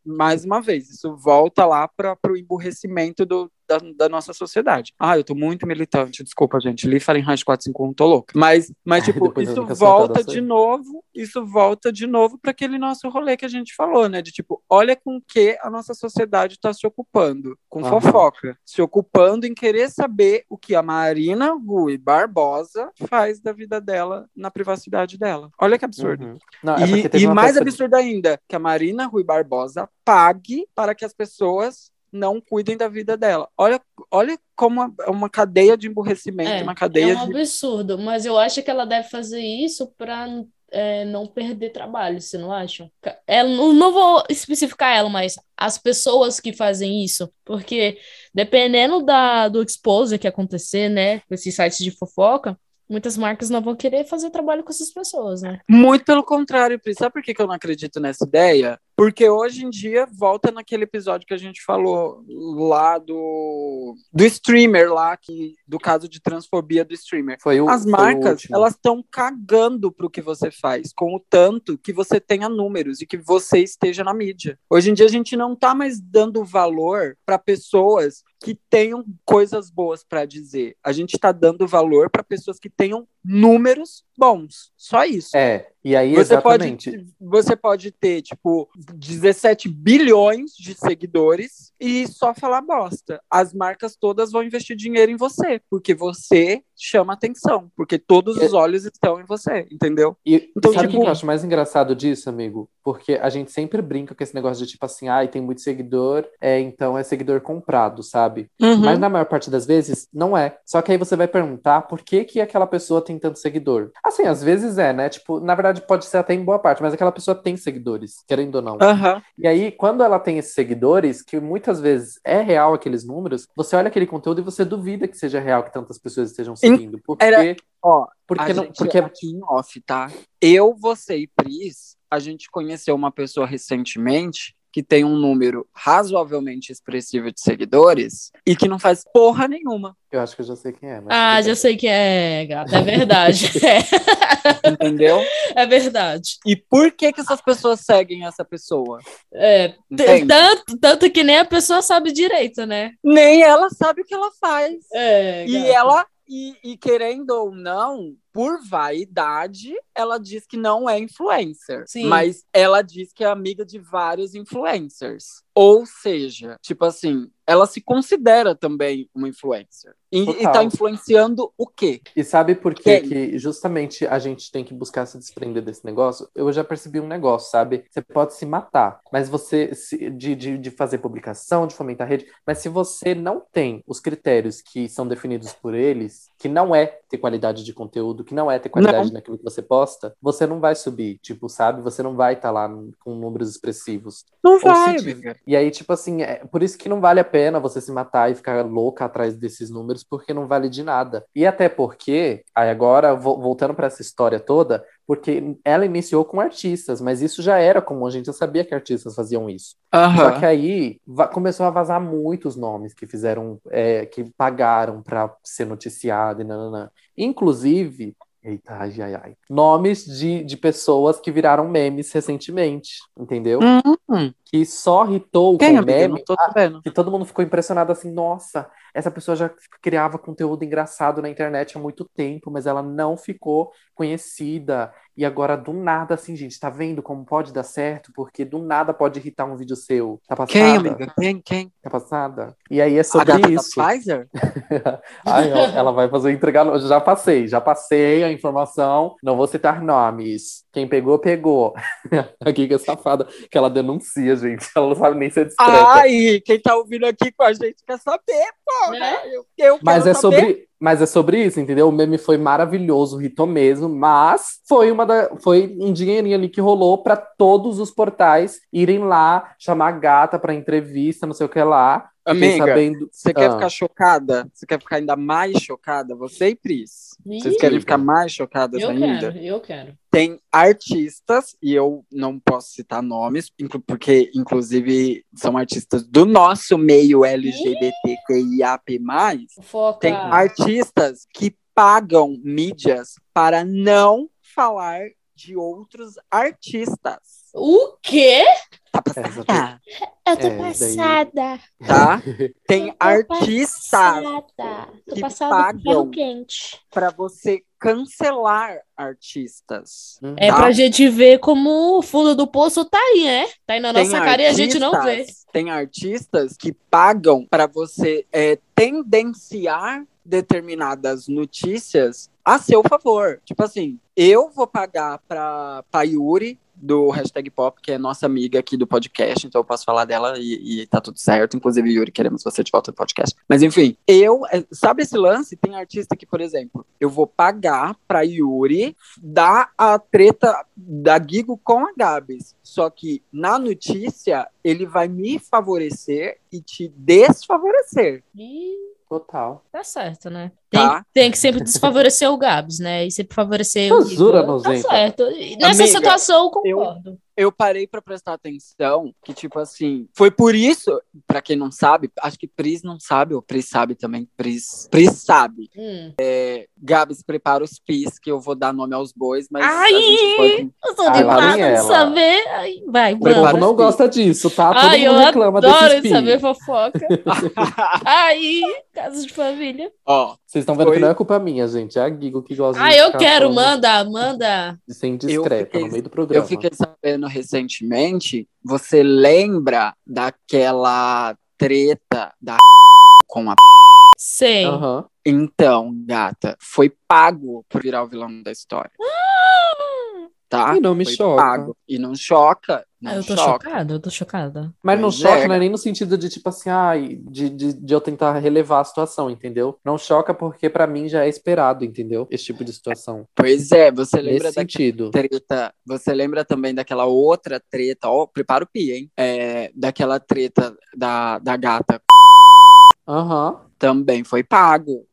mais uma vez, isso volta lá para o emburrecimento do, da, da nossa sociedade. Ah, eu tô muito militante, desculpa, gente. Li Fahrenheit 451, tô louca. Mas, mas tipo, isso volta assim. de novo, isso volta de novo para aquele nosso rolê que a gente falou, né? De tipo, olha com que a nossa sociedade está se ocupando. Com Aham. fofoca. Se ocupando em querer saber o que a Marina Rui Barbosa faz da vida dela na privacidade dela. Olha que absurdo. Uhum. Não, é E, e mais absurdo ainda, que a Marina Rui Barbosa pague para que as pessoas não cuidem da vida dela. Olha, olha como é uma cadeia de emburrecimento, É, uma É cadeia um de. absurdo, mas eu acho que ela deve fazer isso pra é, não perder trabalho, você não acha? Ela, não, não vou especificar ela, mas as pessoas que fazem isso, porque dependendo da, do exposure que acontecer, né, com esses sites de fofoca, muitas marcas não vão querer fazer trabalho com essas pessoas, né? Muito pelo contrário, Pri. Sabe por que que eu não acredito nessa ideia? Porque hoje em dia volta naquele episódio que a gente falou lá do, do streamer lá, que, do caso de transfobia do streamer. Foi o, As foi marcas, último. elas estão cagando pro que você faz, com o tanto que você tenha números e que você esteja na mídia. Hoje em dia a gente não tá mais dando valor para pessoas que tenham coisas boas para dizer. A gente tá dando valor para pessoas que tenham números bons. Só isso. É, e aí Você pode, exatamente. você pode ter, tipo, 17 bilhões de seguidores e só falar bosta. As marcas todas vão investir dinheiro em você, porque você chama atenção, porque todos os olhos estão em você, entendeu? E Então, sabe o tipo- que eu acho mais engraçado disso, amigo? Porque a gente sempre brinca com esse negócio de tipo assim, ai, tem muito seguidor, é, então é seguidor comprado, sabe? Uhum. Mas na maior parte das vezes, não é. Só que aí você vai perguntar por que que aquela pessoa tem tanto seguidor. Assim, às vezes é, né? Tipo, na verdade pode ser até em boa parte, mas aquela pessoa tem seguidores, querendo ou não. Aham. E aí, quando ela tem esses seguidores, que muitas vezes é real aqueles números, você olha aquele conteúdo e você duvida que seja real que tantas pessoas estejam seguindo. Porque, era- Ó, porque não, gente, porque aqui em off, tá? Eu, você e Pris, a gente conheceu uma pessoa recentemente que tem um número razoavelmente expressivo de seguidores e que não faz porra nenhuma, eu acho que eu já sei quem é. Mas Ah, já sei que é, gata, é verdade. É, entendeu? é verdade. E por que que essas pessoas seguem essa pessoa? É, tanto, tanto que nem a pessoa sabe direito, né? Nem ela sabe o que ela faz. É, E ela, e, e querendo ou não, por vaidade, ela diz que não é influencer. Sim. Mas ela diz que é amiga de vários influencers. Ou seja, tipo assim, ela se considera também uma influencer. E, e Total. tá influenciando o quê? E sabe por que, Quem? que justamente a gente tem que buscar se desprender desse negócio? Eu já percebi um negócio, sabe? Você pode se matar, mas você se- de, de, de fazer publicação, de fomentar rede, mas se você não tem os critérios que são definidos por eles, que não é ter qualidade de conteúdo, que não é ter qualidade naquilo que você posta, você não vai subir, tipo, sabe? Você não vai estar lá com números expressivos. Não vai, amiga. E aí, tipo assim, é por isso que não vale a pena você se matar e ficar louca atrás desses números, porque não vale de nada. E até porque, aí agora, vo- voltando para essa história toda, porque ela iniciou com artistas, mas isso já era comum, a gente já sabia que artistas faziam isso. Só Aham. que aí começou a vazar muitos nomes que fizeram, é, que pagaram para ser noticiado e nananã. Inclusive, Eita, ai, ai, ai. Nomes de, de pessoas que viraram memes recentemente, entendeu? Hum, Que só hitou quem, com amiga? meme. Ah, que todo mundo ficou impressionado assim, nossa, essa pessoa já criava conteúdo engraçado na internet há muito tempo, mas ela não ficou conhecida. E agora, do nada, assim, gente, tá vendo como pode dar certo? Porque do nada pode irritar um vídeo seu. Tá passada? Quem, amiga? Quem? Quem? Tá passada? E aí é A sobre gata isso. da Pfizer? Ai, ela, ela vai fazer entregar. Já passei, já passei a informação. Não vou citar nomes. Quem pegou, pegou. A Giga é safada, que ela denuncia, gente. Ela não sabe nem ser discreta. Ai, quem tá ouvindo aqui com a gente quer saber, pô. Né? Eu, eu Mas quero é saber. sobre, mas é sobre isso, entendeu? O meme foi maravilhoso, ritou mesmo, mas foi uma da, foi um dinheirinho ali que rolou pra todos os portais irem lá chamar a gata pra entrevista, não sei o que lá. Amiga, sabendo- você quer Ah. ficar chocada? Você quer ficar ainda mais chocada? Você e Pris. Vocês Ih, querem ficar mais chocadas Eu ainda? quero, eu quero. Tem artistas, e eu não posso citar nomes, porque, inclusive, são artistas do nosso meio LGBTQIAP+. Foca. Tem artistas que pagam mídias para não falar de outros artistas. O quê? Tá Essa passada? Eu tô É, daí- passada. Tá? Tem Eu tô artistas Passada. Tô que passada pagam. quente. para você cancelar artistas. É Tá. pra gente ver como o fundo do poço tá aí, né? Tá aí na Tem nossa cara e a gente não vê. Tem artistas que pagam para você é, tendenciar determinadas notícias a seu favor. Tipo assim, eu vou pagar pra, pra Yuri do Hashtag Pop, que é nossa amiga aqui do podcast, então eu posso falar dela e, e tá tudo certo. Inclusive, Yuri, queremos você de volta no podcast. Mas enfim, eu. é, Sabe esse lance? Tem artista que, por exemplo, eu vou pagar pra Yuri dar a treta da Gigo com a Gabs. Só que na notícia, ele vai me favorecer e te desfavorecer, Total. tá certo, né? Tem, tá? tem que sempre desfavorecer o Gabs, né? E sempre favorecer o Igor. Tá certo. Nessa Amiga, situação eu concordo. eu parei pra prestar atenção que, tipo assim, foi por isso, pra quem não sabe, acho que Pris não sabe, ou Pris sabe também, Pris, Pris sabe. Hum. Gabs prepara os pis, que eu vou dar nome aos bois, mas Ai! a gente pode... Eu animada de saber. Ai, vai, O povo não os gosta disso, tá? Todo Ai, eu mundo reclama adoro desses de pi. saber fofoca. Aí, casos de família. Ó, Vocês estão vendo Foi- que não é culpa minha, gente. É a Gigo que gosta Ah, de eu quero, manda, manda. indiscreta fiquei- no meio do programa. eu fiquei sabendo recentemente, você lembra daquela treta da com a... Sei. Aham. Então, gata, foi pago por virar o vilão da história, tá? E não me Foi choca. pago. E não choca, não Ah, eu tô choca. chocada, eu tô chocada. Mas não choca, é. não é nem no sentido de, tipo assim, ai, de, de, de eu tentar relevar a situação, entendeu? Não choca porque pra mim já é esperado, entendeu? Esse tipo de situação. Pois é, você lembra Nesse sentido. treta, você lembra também daquela outra treta, ó, prepara o pi, hein? É, daquela treta da, da gata, Aham. também foi pago.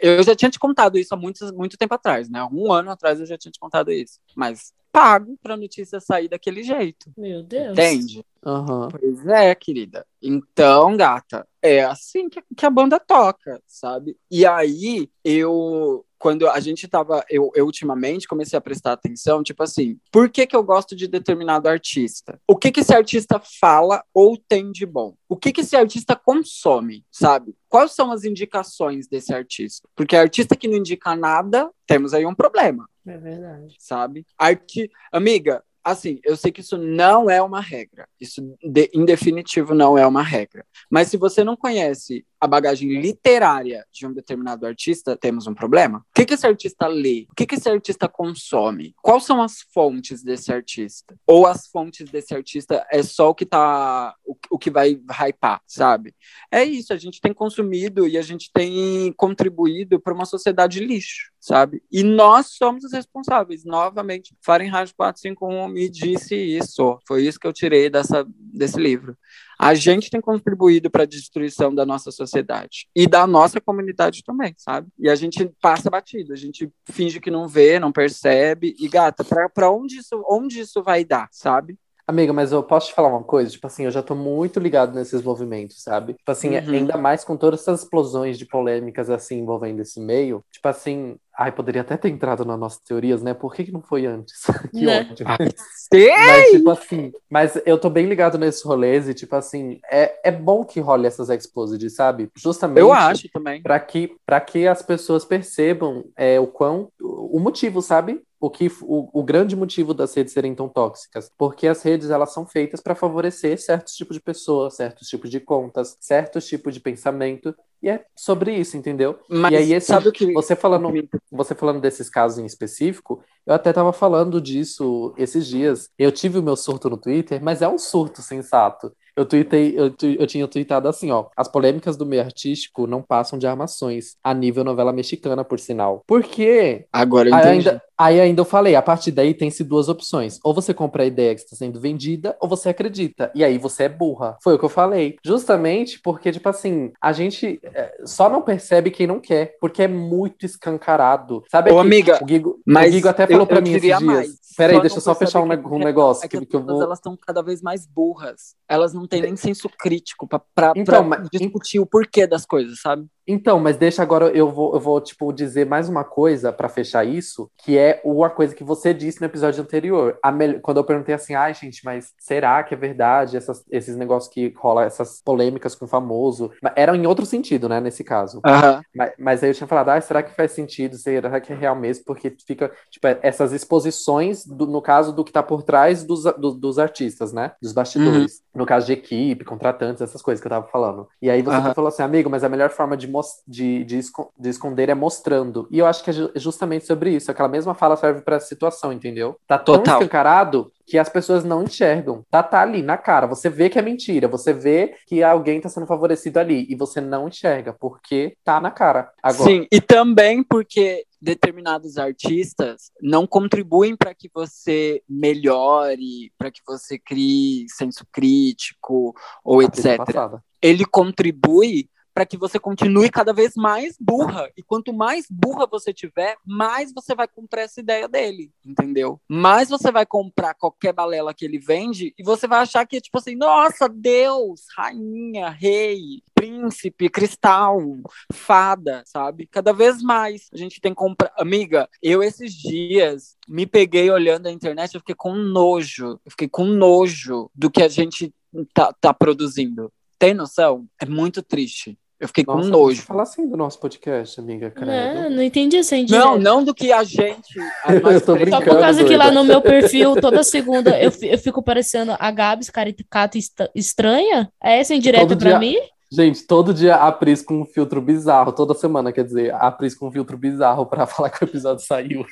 Eu já tinha te contado isso há muito, muito tempo atrás, né? Um ano atrás eu já tinha te contado isso. Mas pago pra notícia sair daquele jeito. Meu Deus. Entende? Aham. Pois é, querida. Então, gata, é assim que, que a banda toca, sabe? E aí, eu. Quando a gente tava. Eu, eu ultimamente comecei a prestar atenção, tipo assim, por que, que eu gosto de determinado artista? O que, que esse artista fala ou tem de bom? O que, que esse artista consome, sabe? Quais são as indicações desse artista? Porque artista que não indica nada, temos aí um problema É verdade. sabe? Arti... Amiga, assim, eu sei que isso não é uma regra. Isso, de- em definitivo, não é uma regra. Mas se você não conhece a bagagem literária de um determinado artista, temos um problema. O que, que esse artista lê? O que, que esse artista consome? Quais são as fontes desse artista? Ou as fontes desse artista é só o que tá. o, o que vai hypar, sabe? É isso, a gente tem consumido e a gente tem contribuído para uma sociedade lixo, sabe? E nós somos os responsáveis. Novamente, Fahrenheit 451 me disse isso. Foi isso que eu tirei dessa, desse livro. A gente tem contribuído para a destruição da nossa sociedade e da nossa comunidade também, sabe? E a gente passa batido, a gente finge que não vê, não percebe. E gata, para onde isso, onde isso vai dar, sabe? Amiga, mas eu posso te falar uma coisa? Tipo assim, eu já tô muito ligado nesses movimentos, sabe? Tipo assim, Uhum. ainda mais com todas essas explosões de polêmicas assim envolvendo esse meio. Tipo assim, ai, poderia até ter entrado nas nossas teorias, né? Por que, que não foi antes? que Né? ódio. Sim! Mas, tipo assim, mas eu tô bem ligado nesses rolês e, tipo assim, é, é bom que role essas explosives, sabe? Justamente Eu acho também. para que, pra que as pessoas percebam é, o quão. O motivo, sabe? O, que, o, o grande motivo das redes serem tão tóxicas. Porque as redes elas são feitas para favorecer certos tipos de pessoas, certos tipos de contas, certos tipos de pensamento. E é sobre isso, entendeu? Mas e aí, esse, sabe o que. você falando, você falando desses casos em específico, eu até tava falando disso esses dias. Eu tive o meu surto no Twitter, mas é um surto sensato. Eu, tuitei, eu, tu- eu tinha tweetado assim, ó. As polêmicas do meio artístico não passam de armações, a nível novela mexicana, por sinal. Por quê? Agora eu Aí entendi. ainda, aí ainda eu falei, a partir daí tem-se duas opções. Ou você compra a ideia que está sendo vendida, ou você acredita. E aí você é burra. Foi o que eu falei. Justamente porque, tipo assim, a gente é, só não percebe quem não quer, porque é muito escancarado. Sabe Ô, aqui, amiga, o Gigo, mas o Gigo até falou pra eu mim esses dias. mais. Peraí, deixa eu só fechar um, negócio É que, que, que eu vou. elas estão cada vez mais burras. Elas não têm nem senso crítico pra, Então, discutir o porquê das coisas, sabe? Então, mas deixa agora eu vou, eu vou tipo dizer mais uma coisa pra fechar isso, que é uma coisa que você disse no episódio anterior. A mel- Quando eu perguntei assim, ai gente, mas será que é verdade essas- esses negócios que rola essas polêmicas com o famoso? Eram em outro sentido, né, nesse caso. Mas, mas aí eu tinha falado, ah, será que faz sentido? Será que é real mesmo? Porque fica, tipo, essas exposições, do- no caso do que tá por trás dos, do- dos artistas, né? Dos bastidores. No caso de equipe, contratantes, essas coisas que eu tava falando. E aí você falou assim, amigo, mas a melhor forma de, de, de, de esconder é mostrando. E eu acho que é ju- justamente sobre isso. Aquela mesma fala serve pra situação, entendeu? Tá tão Total. escancarado que as pessoas não enxergam. Tá, tá ali, na cara. Você vê que é mentira. Você vê que alguém tá sendo favorecido ali. E você não enxerga, porque tá na cara. Agora, Sim, e também porque determinados artistas não contribuem para que você melhore, para que você crie senso crítico ou a etc. Ele contribui para que você continue cada vez mais burra. E quanto mais burra você tiver, mais você vai comprar essa ideia dele, entendeu? Mais você vai comprar qualquer balela que ele vende e você vai achar que é tipo assim, nossa, Deus, rainha, rei, príncipe, cristal, fada, sabe? Cada vez mais a gente tem que comprar. Amiga, eu esses dias me peguei olhando a internet, eu fiquei com nojo. Eu fiquei com nojo do que a gente tá, tá produzindo. Tem noção? É muito triste. Eu fiquei Nossa, com Você nojo. fala assim do nosso podcast, amiga, credo. Não, não entendi essa indireta. Não, não do que a gente. a Eu tô três- Só por brincando, causa que doida. lá no meu perfil, toda segunda, eu, eu fico parecendo a Gabs, caricato est- estranha? É essa indireta Todo pra dia- mim? Gente, todo dia a Pris com um filtro bizarro, toda semana, quer dizer, a Pris com um filtro bizarro pra falar que o episódio saiu.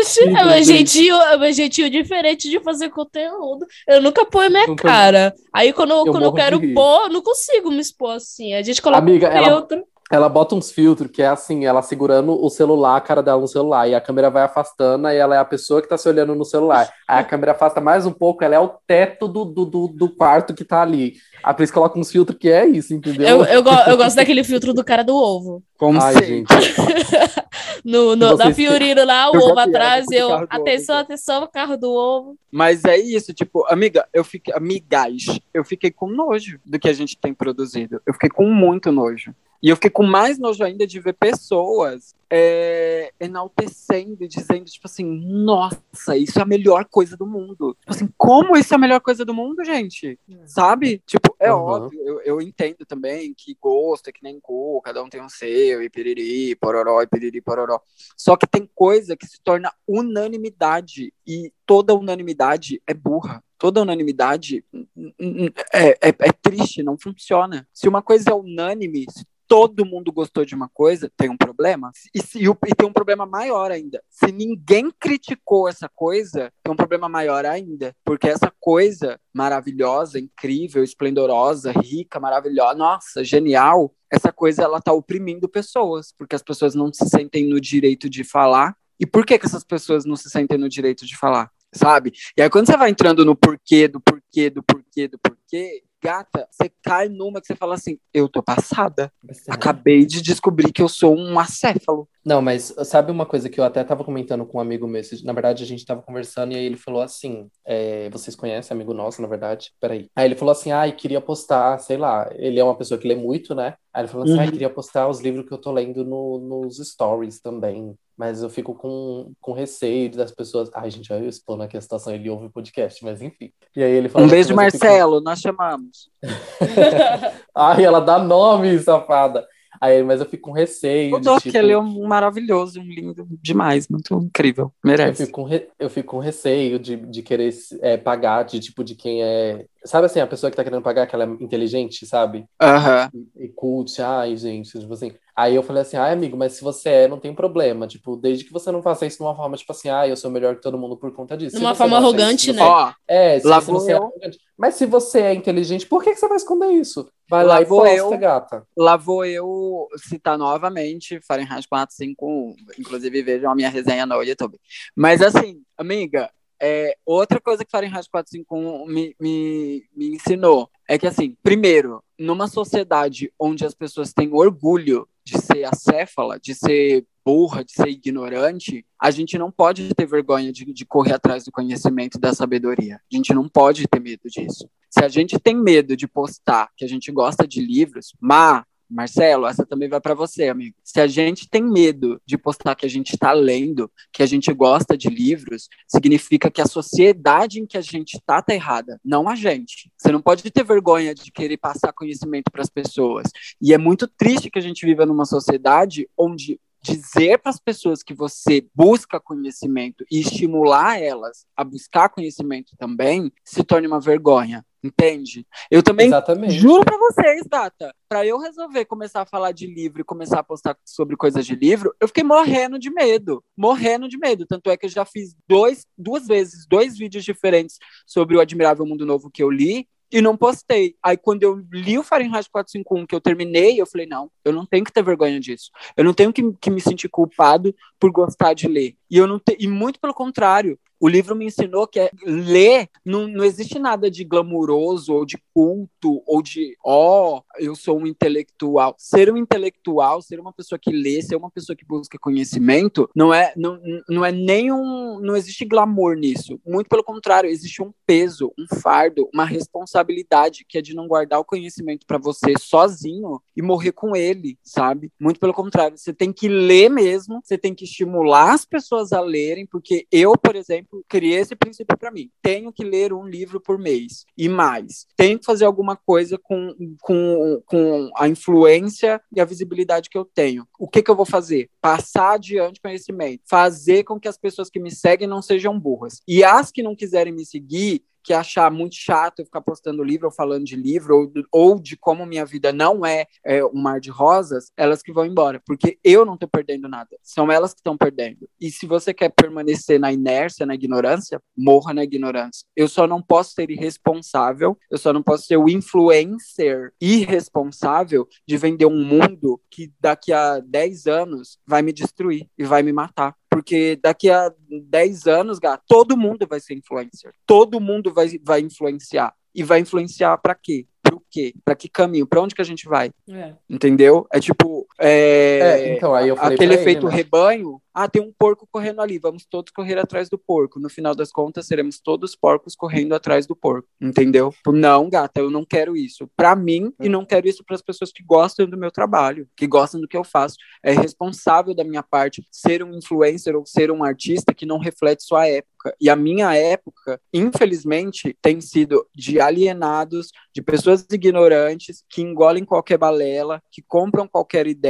Oxi, é meu jeitinho, é meu jeitinho diferente de fazer conteúdo. Eu nunca ponho minha Nunca- cara. Aí quando, eu- quando eu quero pôr, eu não consigo me expor assim. A gente coloca Amiga, um filtro. Ela bota uns filtros que é assim, ela segurando o celular, a cara dela no celular, e a câmera vai afastando, e ela é a pessoa que tá se olhando no celular. Aí a câmera afasta mais um pouco, ela é o teto do, do, do, do quarto que tá ali. A Pris coloca uns filtros que é isso, entendeu? Eu, eu, go- eu gosto daquele filtro do cara do ovo. Como Ai, sempre. gente. No, no, na Fiorino lá, o ovo atrás, eu. Atenção, atenção, carro do ovo. Mas é isso, tipo, amiga, eu fiquei, amigas, eu fiquei com nojo do que a gente tem produzido. Eu fiquei com muito nojo. E eu fiquei com mais nojo ainda de ver pessoas é, enaltecendo e dizendo, tipo assim, nossa, isso é a melhor coisa do mundo. Tipo assim, como isso é a melhor coisa do mundo, gente? Sabe? Tipo, é Uhum. óbvio, eu, eu entendo também que gosto é que nem cu, cada um tem o seu, e piriri, pororó, e piriri, pororó. Só que tem coisa que se torna unanimidade e toda unanimidade é burra. Toda unanimidade hum, hum, é, é, é triste, não funciona. Se uma coisa é unânime, se todo mundo gostou de uma coisa, tem um problema. E, se, e tem um problema maior ainda. Se ninguém criticou essa coisa, tem um problema maior ainda. Porque essa coisa maravilhosa, incrível, esplendorosa, rica, maravilhosa, nossa, genial, essa coisa ela tá oprimindo pessoas, porque as pessoas não se sentem no direito de falar. E por que, que essas pessoas não se sentem no direito de falar? Sabe? E aí, quando você vai entrando no porquê, do porquê, do porquê, do porquê, gata, você cai numa que você fala assim: eu tô passada. Acabei de descobrir que eu sou um acéfalo. Não, mas sabe uma coisa que eu até tava comentando com um amigo meu? Na verdade, a gente tava conversando e aí ele falou assim: é, vocês conhecem, amigo nosso, na verdade? Peraí. Aí ele falou assim: ai, queria postar, sei lá, ele é uma pessoa que lê muito, né? Aí ele falou assim: ai, Uhum. queria postar os livros que eu tô lendo no- nos stories também. Mas eu fico com, com receio das pessoas. Ai, gente, eu expondo aqui a situação, ele ouve o podcast, mas enfim. E aí ele falou Um assim, beijo, "Mas eu fico- Marcelo, nós chamamos. Ai, ela dá nome, safada. Aí, mas eu fico com receio O Doc, tipo, ele é um maravilhoso, um lindo demais, muito incrível. Eu Merece. fico com, re- eu fico com receio de, de querer é, pagar, de tipo, de quem é. Sabe assim, a pessoa que tá querendo pagar, que ela é inteligente, sabe? Aham. E, e cult, ai, gente, tipo assim. Aí eu falei assim, ai, amigo, mas se você é, não tem problema. Tipo, desde que você não faça isso de uma forma, tipo assim, ah, eu sou melhor que todo mundo por conta disso. Numa você forma arrogante, isso, né? Ó, É, se você não é arrogante. Mas se você é inteligente, por que, que você vai esconder isso? Vai Lá lá e vou posta, eu. gata. lá vou eu citar novamente Fahrenheit 451. Inclusive, vejam a minha resenha no YouTube. Mas assim, amiga, é, outra coisa que Fahrenheit 451 me, me, me ensinou é que, assim, primeiro, numa sociedade onde as pessoas têm orgulho de ser acéfala, de ser burra, de ser ignorante, a gente não pode ter vergonha de, de correr atrás do conhecimento e da sabedoria. A gente não pode ter medo disso. Se a gente tem medo de postar que a gente gosta de livros, má, Marcelo, essa também vai para você, amigo. Se a gente tem medo de postar que a gente está lendo, que a gente gosta de livros, significa que a sociedade em que a gente está tá errada, não a gente. Você não pode ter vergonha de querer passar conhecimento para as pessoas. E é muito triste que a gente viva numa sociedade onde dizer para as pessoas que você busca conhecimento e estimular elas a buscar conhecimento também se torne uma vergonha. Entende? Eu também Exatamente. Juro pra vocês, gata. Pra eu resolver começar a falar de livro e começar a postar sobre coisas de livro, eu fiquei morrendo de medo. Morrendo de medo. Tanto é que eu já fiz dois, duas vezes, dois vídeos diferentes sobre o Admirável Mundo Novo que eu li e não postei. Aí quando eu li o Fahrenheit 451, que eu terminei, eu falei, não, eu não tenho que ter vergonha disso. Eu não tenho que, que me sentir culpado por gostar de ler. E eu não te... e muito pelo contrário, o livro me ensinou que é, ler não, não existe nada de glamuroso ou de culto ou de ó, oh, eu sou um intelectual. Ser um intelectual, ser uma pessoa que lê, ser uma pessoa que busca conhecimento, não é não, não é nenhum não existe glamour nisso. Muito pelo contrário, existe um peso, um fardo, uma responsabilidade que é de não guardar o conhecimento para você sozinho e morrer com ele, sabe? Muito pelo contrário, você tem que ler mesmo, você tem que estimular as pessoas a lerem, porque eu, por exemplo, criei esse princípio para mim. Tenho que ler um livro por mês e mais. Tenho que fazer alguma coisa com, com, com a influência e a visibilidade que eu tenho. O que, que eu vou fazer? Passar adiante conhecimento. Fazer com que as pessoas que me seguem não sejam burras. E as que não quiserem me seguir, que achar muito chato eu ficar postando livro ou falando de livro ou, ou de como minha vida não é, é, um mar de rosas, elas que vão embora, porque eu não estou perdendo nada, são elas que estão perdendo. E se você quer permanecer na inércia, na ignorância, morra na ignorância. Eu só não posso ser irresponsável, eu só não posso ser o influencer irresponsável de vender um mundo que daqui a 10 anos vai me destruir e vai me matar. Porque daqui a 10 anos, gato, todo mundo vai ser influencer. Todo mundo vai, vai influenciar. E vai influenciar para quê? Pro quê? Para que caminho? Para onde que a gente vai? É. Entendeu? É tipo. É... É, então, aí eu falei aquele pra ele, efeito né? rebanho. Ah, tem um porco correndo ali, vamos todos correr atrás do porco. No final das contas, seremos todos porcos correndo atrás do porco. Entendeu? Não, gata, eu não quero isso. Para mim, e não quero isso para as pessoas que gostam do meu trabalho, que gostam do que eu faço. É responsável da minha parte ser um influencer ou ser um artista que não reflete sua época. E a minha época, infelizmente, tem sido de alienados, de pessoas ignorantes que engolem qualquer balela, que compram qualquer ideia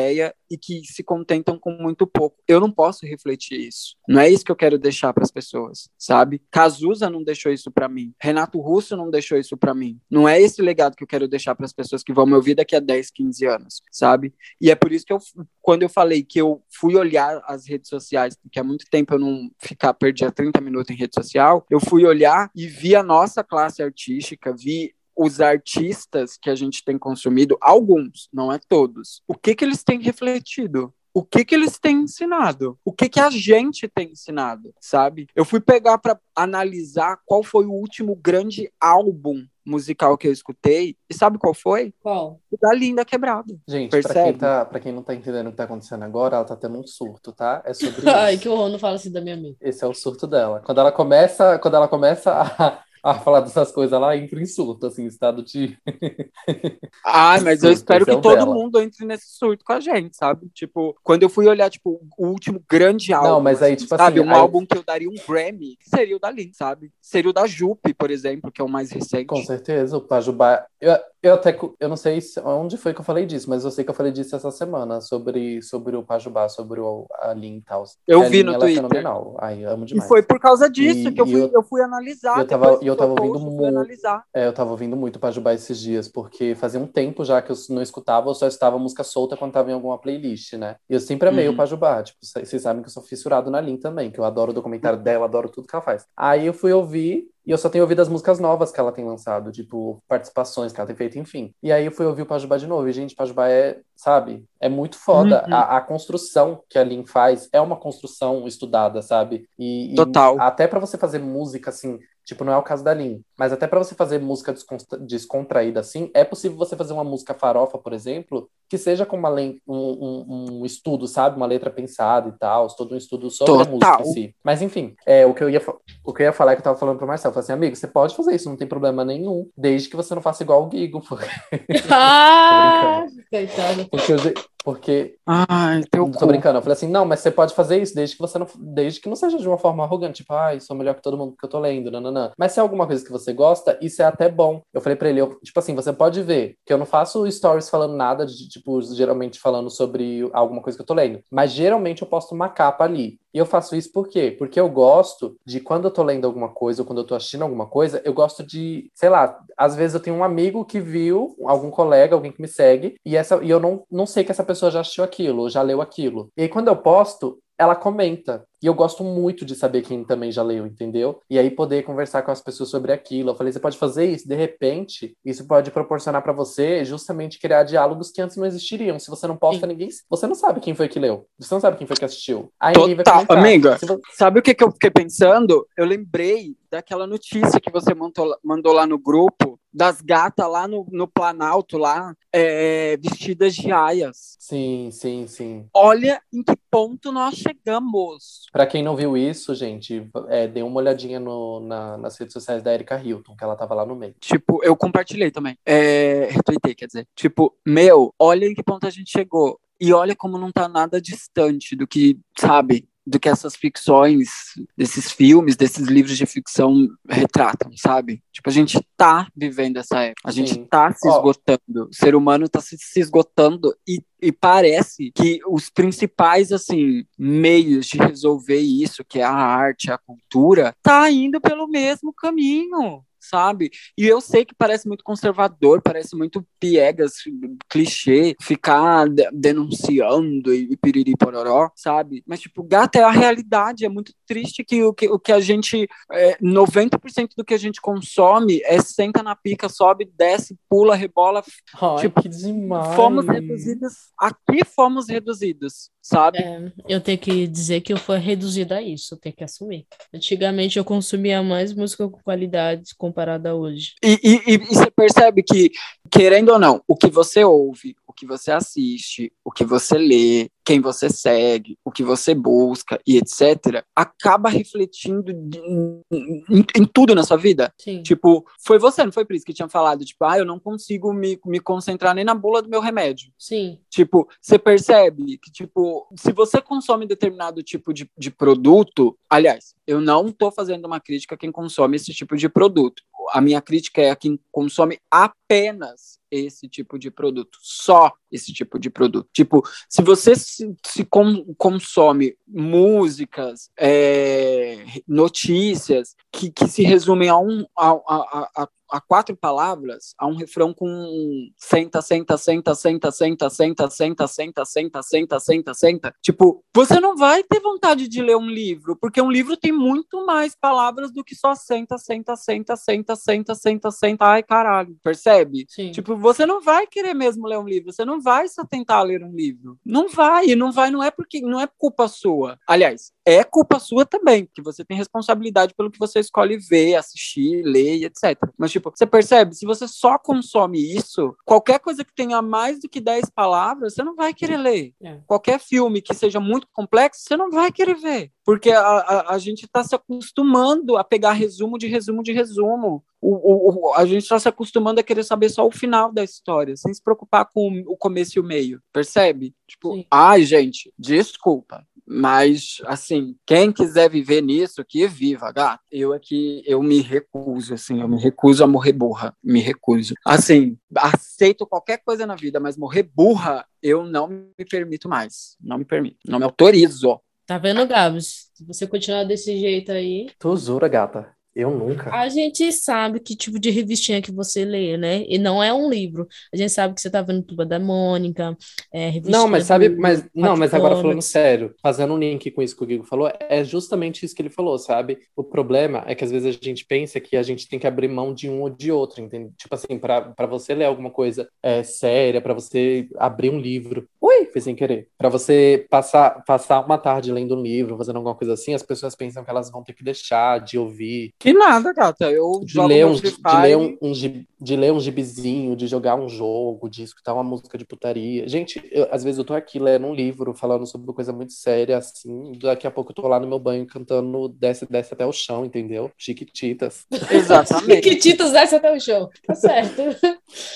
e que se contentam com muito pouco. Eu não posso refletir isso. Não é isso que eu quero deixar para as pessoas, sabe? Cazuza não deixou isso para mim. Renato Russo não deixou isso para mim. Não é esse legado que eu quero deixar para as pessoas que vão me ouvir daqui a 10, 15 anos, sabe? E é por isso que eu quando eu falei que eu fui olhar as redes sociais, porque há muito tempo eu não ficar perdia 30 minutos em rede social, eu fui olhar e vi a nossa classe artística, vi os artistas que a gente tem consumido, alguns, não é todos, o que que eles têm refletido? o que que eles têm ensinado, o que que a gente tem ensinado, sabe? Eu fui pegar para analisar qual foi o último grande álbum musical que eu escutei, e sabe qual foi? Qual? O da Linda Quebrado. Gente, pra quem, tá, pra quem não tá entendendo o que tá acontecendo agora, ela tá tendo um surto, tá? É sobre Ai, que horror, não fala assim da minha amiga. Esse é o surto dela. Quando ela começa, quando ela começa a, a falar dessas coisas, ela entra em surto, assim, estado de. Ai, mas eu Surto, espero esse é que todo dela. mundo entre nesse surto com a gente, sabe? Tipo, quando eu fui olhar, tipo, o último grande álbum. Não, mas aí, tipo sabe? assim, um aí- álbum que eu daria um Grammy, seria o da Lin, sabe? Seria o da Jupe, por exemplo, que é o mais recente. Com certeza, o Pajubá. Eu, eu até. Eu não sei se- onde foi que eu falei disso, mas eu sei que eu falei disso essa semana, sobre, sobre o Pajubá, sobre o, a Lin e tal. Eu A vi Lin, no ela é Twitter. fenomenal. Ai, amo E demais. foi por causa disso E- que eu e fui, eu- eu, fui analisar. eu tava- e eu tava ouvindo post, eu fui mu- analisar. É, eu tava ouvindo muito Pajubá esses dias, porque fazia um tempo já que eu não escutava, eu só estava música solta quando tava em alguma playlist, né? E eu sempre amei Uhum. o Pajubá, tipo, vocês sabem que eu sou fissurado na Lin também, que eu adoro o documentário dela, adoro tudo que ela faz. Aí eu fui ouvir, e eu só tenho ouvido as músicas novas que ela tem lançado, tipo, participações que ela tem feito, enfim. E aí eu fui ouvir o Pajubá de novo, e gente, Pajubá é, sabe, é muito foda. Uhum. A, a construção que a Lin faz é uma construção estudada, sabe? E, e Total. até pra você fazer música, assim, Tipo, não é o caso da Lin. Mas até pra você fazer música descontra- descontraída assim, é possível você fazer uma música farofa, por exemplo, que seja com uma um, um- um estudo, sabe? Uma letra pensada e tal, todo um estudo sobre a Total. música em si. Mas enfim, é, o, que eu ia, o que eu ia falar é que eu tava falando pro Marcelo. Eu falei assim, amigo, você pode fazer isso, não tem problema nenhum, desde que você não faça igual o Gigo. Porque, Ah, coitado. porque, porque Ai, teu Não tô cu. brincando. Eu falei assim, não, mas você pode fazer isso desde que você não, desde que não seja de uma forma arrogante, tipo, ai, sou melhor que todo mundo que eu tô lendo, nananã. Mas se é alguma coisa que você gosta, isso é até bom. Eu falei pra ele, eu, tipo assim, você pode ver que eu não faço stories falando nada de, tipo, geralmente falando sobre alguma coisa que eu tô lendo, mas geralmente eu posto uma capa ali. E eu faço isso por quê? Porque eu gosto de quando eu tô lendo alguma coisa ou quando eu tô assistindo alguma coisa, eu gosto de, sei lá, às vezes eu tenho um amigo que viu, algum colega, alguém que me segue, e essa e eu não, não sei que essa pessoa já assistiu aquilo, já leu aquilo. E aí quando eu posto, ela comenta. E eu gosto muito de saber quem também já leu, entendeu? E aí poder conversar com as pessoas sobre aquilo. Eu falei, você pode fazer isso, de repente, isso pode proporcionar pra você justamente criar diálogos que antes não existiriam. Se você não posta, ninguém. Você não sabe quem foi que leu. Você não sabe quem foi que assistiu. Aí Total, comentar. amiga. Se vo- Sabe o que, que eu fiquei pensando? Eu lembrei daquela notícia que você mandou, mandou lá no grupo, das gatas lá no, no Planalto, lá, é, vestidas de aias. Sim, sim, sim. Olha em que ponto nós chegamos. Pra quem não viu isso, gente, é, dê uma olhadinha no- na- nas redes sociais da Erika Hilton, que ela tava lá no meio. Tipo, eu compartilhei também. É, retuitei, quer dizer. Tipo, meu, olha em que ponto a gente chegou. E olha como não tá nada distante do que, sabe, do que essas ficções, desses filmes, desses livros de ficção retratam, sabe? Tipo, a gente tá vivendo essa época. A gente Sim. tá se esgotando. O ser humano tá se, se esgotando e, e parece que os principais, assim, meios de resolver isso, que é a arte, a cultura, tá indo pelo mesmo caminho. Sabe? E eu sei que parece muito conservador, parece muito piegas, clichê, ficar de- denunciando e, e piriri pororó, sabe? Mas, tipo, gata é a realidade. É muito triste que o que, o que a gente. É, 90% do que a gente consome é senta na pica, sobe, desce, pula, rebola. Ai, Tipo, que demais. Fomos reduzidos. Aqui fomos reduzidos, sabe? É, eu tenho que dizer que eu fui reduzida a isso, eu tenho que assumir. Antigamente eu consumia mais música com qualidade comparada a hoje. E, e, e você percebe que, querendo ou não, o que você ouve, o que você assiste, o que você lê, quem você segue, o que você busca e etc., acaba refletindo em, em- tudo na sua vida. Sim. Tipo, foi você, não foi Pris, que tinha falado, tipo, ah, eu não consigo me, me concentrar nem na bula do meu remédio. Sim. Tipo, você percebe que, tipo, se você consome determinado tipo de, de produto, aliás, eu não tô fazendo uma crítica a quem consome esse tipo de produto. A minha crítica é a quem consome apenas esse tipo de produto, só esse tipo de produto. Tipo, se você se, se con- consome músicas, é, notícias que, que se resumem a, um, a, a, a, a quatro palavras, a um refrão com senta, senta, senta, senta, senta, senta, senta, senta, senta, senta, senta, senta. Tipo, você não vai ter vontade de ler um livro, porque um livro tem muito mais palavras do que só senta, senta, senta, senta, senta, senta, senta. Ai, caralho. Percebe? Tipo, você não vai querer mesmo ler um livro, você não vai só tentar ler um livro. Não vai, e não vai, não é porque não é culpa sua. Aliás, é culpa sua também, porque você tem responsabilidade pelo que você escolhe ver, assistir, ler e etc. Mas, tipo, você percebe, se você só consome isso, qualquer coisa que tenha mais do que 10 palavras, você não vai querer ler. É. Qualquer filme que seja muito complexo, você não vai querer ver. Porque a, a, a gente está se acostumando a pegar resumo de resumo de resumo. O, o, o- a gente está se acostumando a querer saber só o final da história, sem se preocupar com o começo e o meio. Percebe? Tipo, Sim. ai, gente, desculpa. Mas, assim, quem quiser viver nisso, que viva, gato. Eu aqui, eu me recuso, assim, eu me recuso a morrer burra. Me recuso. Assim, aceito qualquer coisa na vida, mas morrer burra, eu não me permito mais. Não me permito. Não me autorizo. Tá vendo, Gabs? Se você continuar desse jeito aí, Tu jura, gata? Eu nunca. a gente sabe que tipo de revistinha que você lê, né? E não é um livro. A gente sabe que você tá vendo Turma da Mônica, é, revistinha Não, mas sabe, mas não, mas agora falando sério, fazendo um link com isso que o Guigo falou, é justamente isso que ele falou, sabe? O problema é que às vezes a gente pensa que a gente tem que abrir mão de um ou de outro, entende? Tipo assim, para para você ler alguma coisa é, séria, para você abrir um livro, ui, fez sem querer, para você passar passar uma tarde lendo um livro, fazendo alguma coisa assim, as pessoas pensam que elas vão ter que deixar de ouvir Que nada, gata. Eu de jogo ler, um, de, ler um, um de ler um gibizinho, de jogar um jogo, de escutar uma música de putaria. Gente, eu- às vezes eu tô aqui lendo um livro, falando sobre uma coisa muito séria, assim, daqui a pouco eu tô lá no meu banho cantando Desce, Desce até o chão, entendeu? Chiquititas. Exatamente. Chiquititas desce até o chão. Tá certo.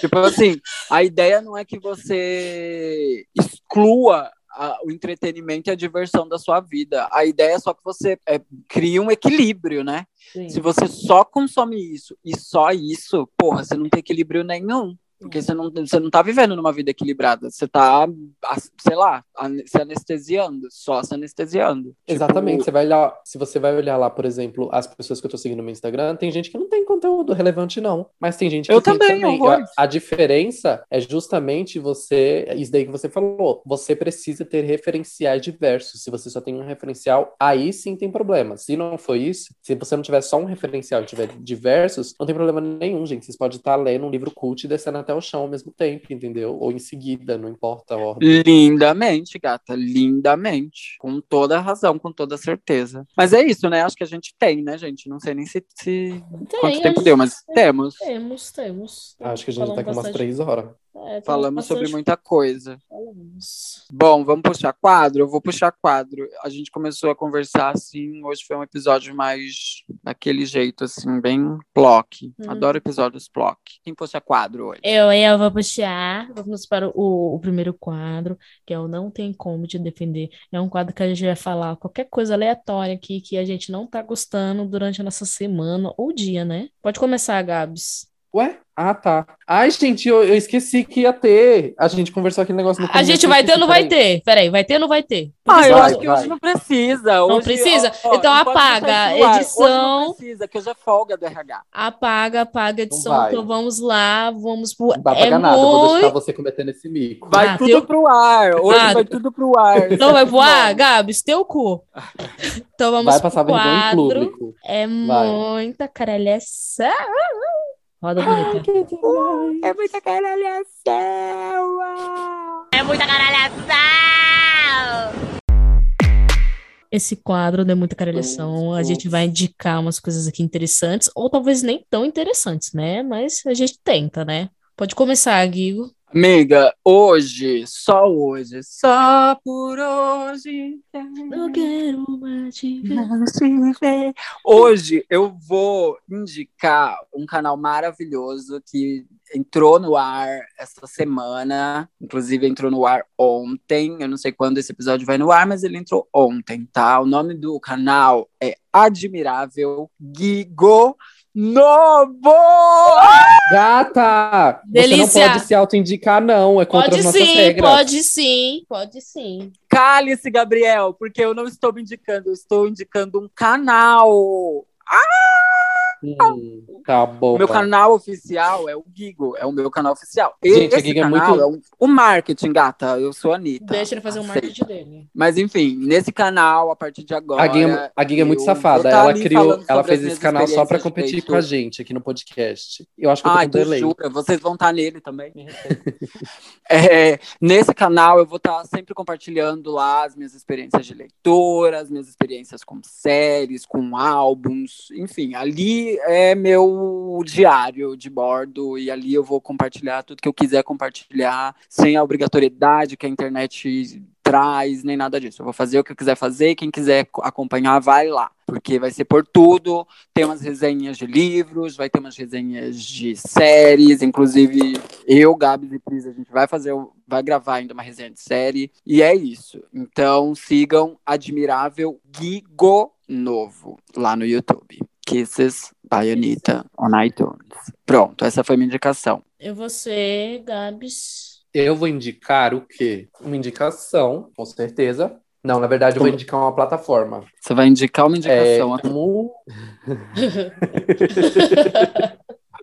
Tipo assim, a ideia não é que você exclua a- o entretenimento e a diversão da sua vida. A ideia é só que você é, crie um equilíbrio, né? Sim. Se você só consome isso e só isso, porra, você não tem equilíbrio nenhum. Porque você não, você não tá vivendo numa vida equilibrada. Você tá, sei lá, se anestesiando, só se anestesiando. Tipo, Exatamente. Você vai olhar, se você vai olhar lá, por exemplo, as pessoas que eu tô seguindo no meu Instagram, tem gente que não tem conteúdo relevante, não. Mas tem gente que Eu tem também, horrores. A, a diferença é justamente você, isso daí que você falou, você precisa ter referenciais diversos. Se você só tem um referencial, aí sim tem problema. Se não for isso, se você não tiver só um referencial e tiver diversos, não tem problema nenhum, gente. Vocês podem estar lendo um livro cult e descendo até o chão ao mesmo tempo, entendeu? Ou em seguida, não importa a ordem. Lindamente, gata, lindamente. Com toda a razão, com toda a certeza. Mas é isso, né? Acho que a gente tem, né, gente? Não sei nem se, se- Tem, quanto tempo gente deu, mas tem. temos. Temos, temos. Acho que a gente tá com umas três horas. É, Falamos sobre muita coisa. Falamos. Bom, vamos puxar quadro? Eu vou puxar quadro. A gente começou a conversar assim. Hoje foi um episódio mais daquele jeito, assim, bem block. Hum. Adoro episódios block. Quem puxa quadro hoje? Eu, eu vou puxar. Vamos para o, o primeiro quadro, que é o Não Tem Como Te Defender. É um quadro que a gente vai falar qualquer coisa aleatória aqui que a gente não tá gostando durante a nossa semana ou dia, né? Pode começar, Gabs. Ué? Ah, tá. Ai, gente, eu, eu esqueci que ia ter. A gente conversou aquele negócio no A começo, gente eu vai ter ou não vai ter? Peraí, vai ter ou não vai ter? Ah, eu Vai, acho que vai. hoje não precisa. Não Hoje, precisa? ó, ó, Então não apaga a ar. edição. Hoje não precisa, que hoje é folga do RH. Apaga, apaga a edição. Então vamos lá, vamos pro. Não vai É pagar nada, eu vou deixar muito. você cometendo esse mico. Vai Ah, tudo teu- pro ar. Hoje Ah, vai tudo pro ar. Não vai voar, Bom, Gabs? Teu cu. Então vamos Vai pro passar vergonha em quadro. público. É Vai. muita caralhação. Roda bonita. É muita caralhação. Esse quadro é muita caralhação. A gente vai indicar umas coisas aqui interessantes, ou talvez nem tão interessantes, né? Mas a gente tenta, né? Pode começar, Guigo. Amiga, hoje, só hoje, só por hoje. Não quero mais te ver. Hoje eu vou indicar um canal maravilhoso que entrou no ar essa semana, inclusive entrou no ar ontem. Eu não sei quando esse episódio vai no ar, mas ele entrou ontem, tá? O nome do canal é Admirável Gigo Novo! Gata! Você Delícia! não pode se autoindicar, não. É contra Pode as nossas sim, regras. pode sim, pode sim. Cale-se, Gabriel, porque eu não estou me indicando, eu estou indicando um canal. Hum, tá bom. O meu canal oficial é o Gigo, é o meu canal oficial. Gente, a esse é canal muito- é um- o marketing, gata. Eu sou a Anitta. Deixa ele fazer o marketing dele. Mas enfim, nesse canal, a partir de agora. A Guinha, a Guinha é muito safada. tá Ela criou, ela fez esse canal só pra competir com a gente aqui no podcast. Eu acho que eu tô Ai, com delay. jura? Vocês vão estar nele também. É, nesse canal eu vou estar sempre compartilhando lá as minhas experiências de leitora, as minhas experiências com séries, com álbuns, enfim, ali é meu diário de bordo e ali eu vou compartilhar tudo que eu quiser compartilhar, sem a obrigatoriedade que a internet traz, nem nada disso. Eu vou fazer o que eu quiser fazer, quem quiser co- acompanhar, vai lá. Porque vai ser por tudo, tem umas resenhas de livros, vai ter umas resenhas de séries, inclusive eu, Gabs e Pris, a gente vai fazer, vai gravar ainda uma resenha de série, e é isso. Então sigam Admirável Gigo Novo lá no YouTube. Kisses by Anitta on iTunes. Pronto, essa foi minha indicação. Eu vou ser, Gabs. Eu vou indicar o quê? Uma indicação, com certeza. Não, na verdade, eu vou indicar uma plataforma. Você vai indicar uma É, indicação aqui. como-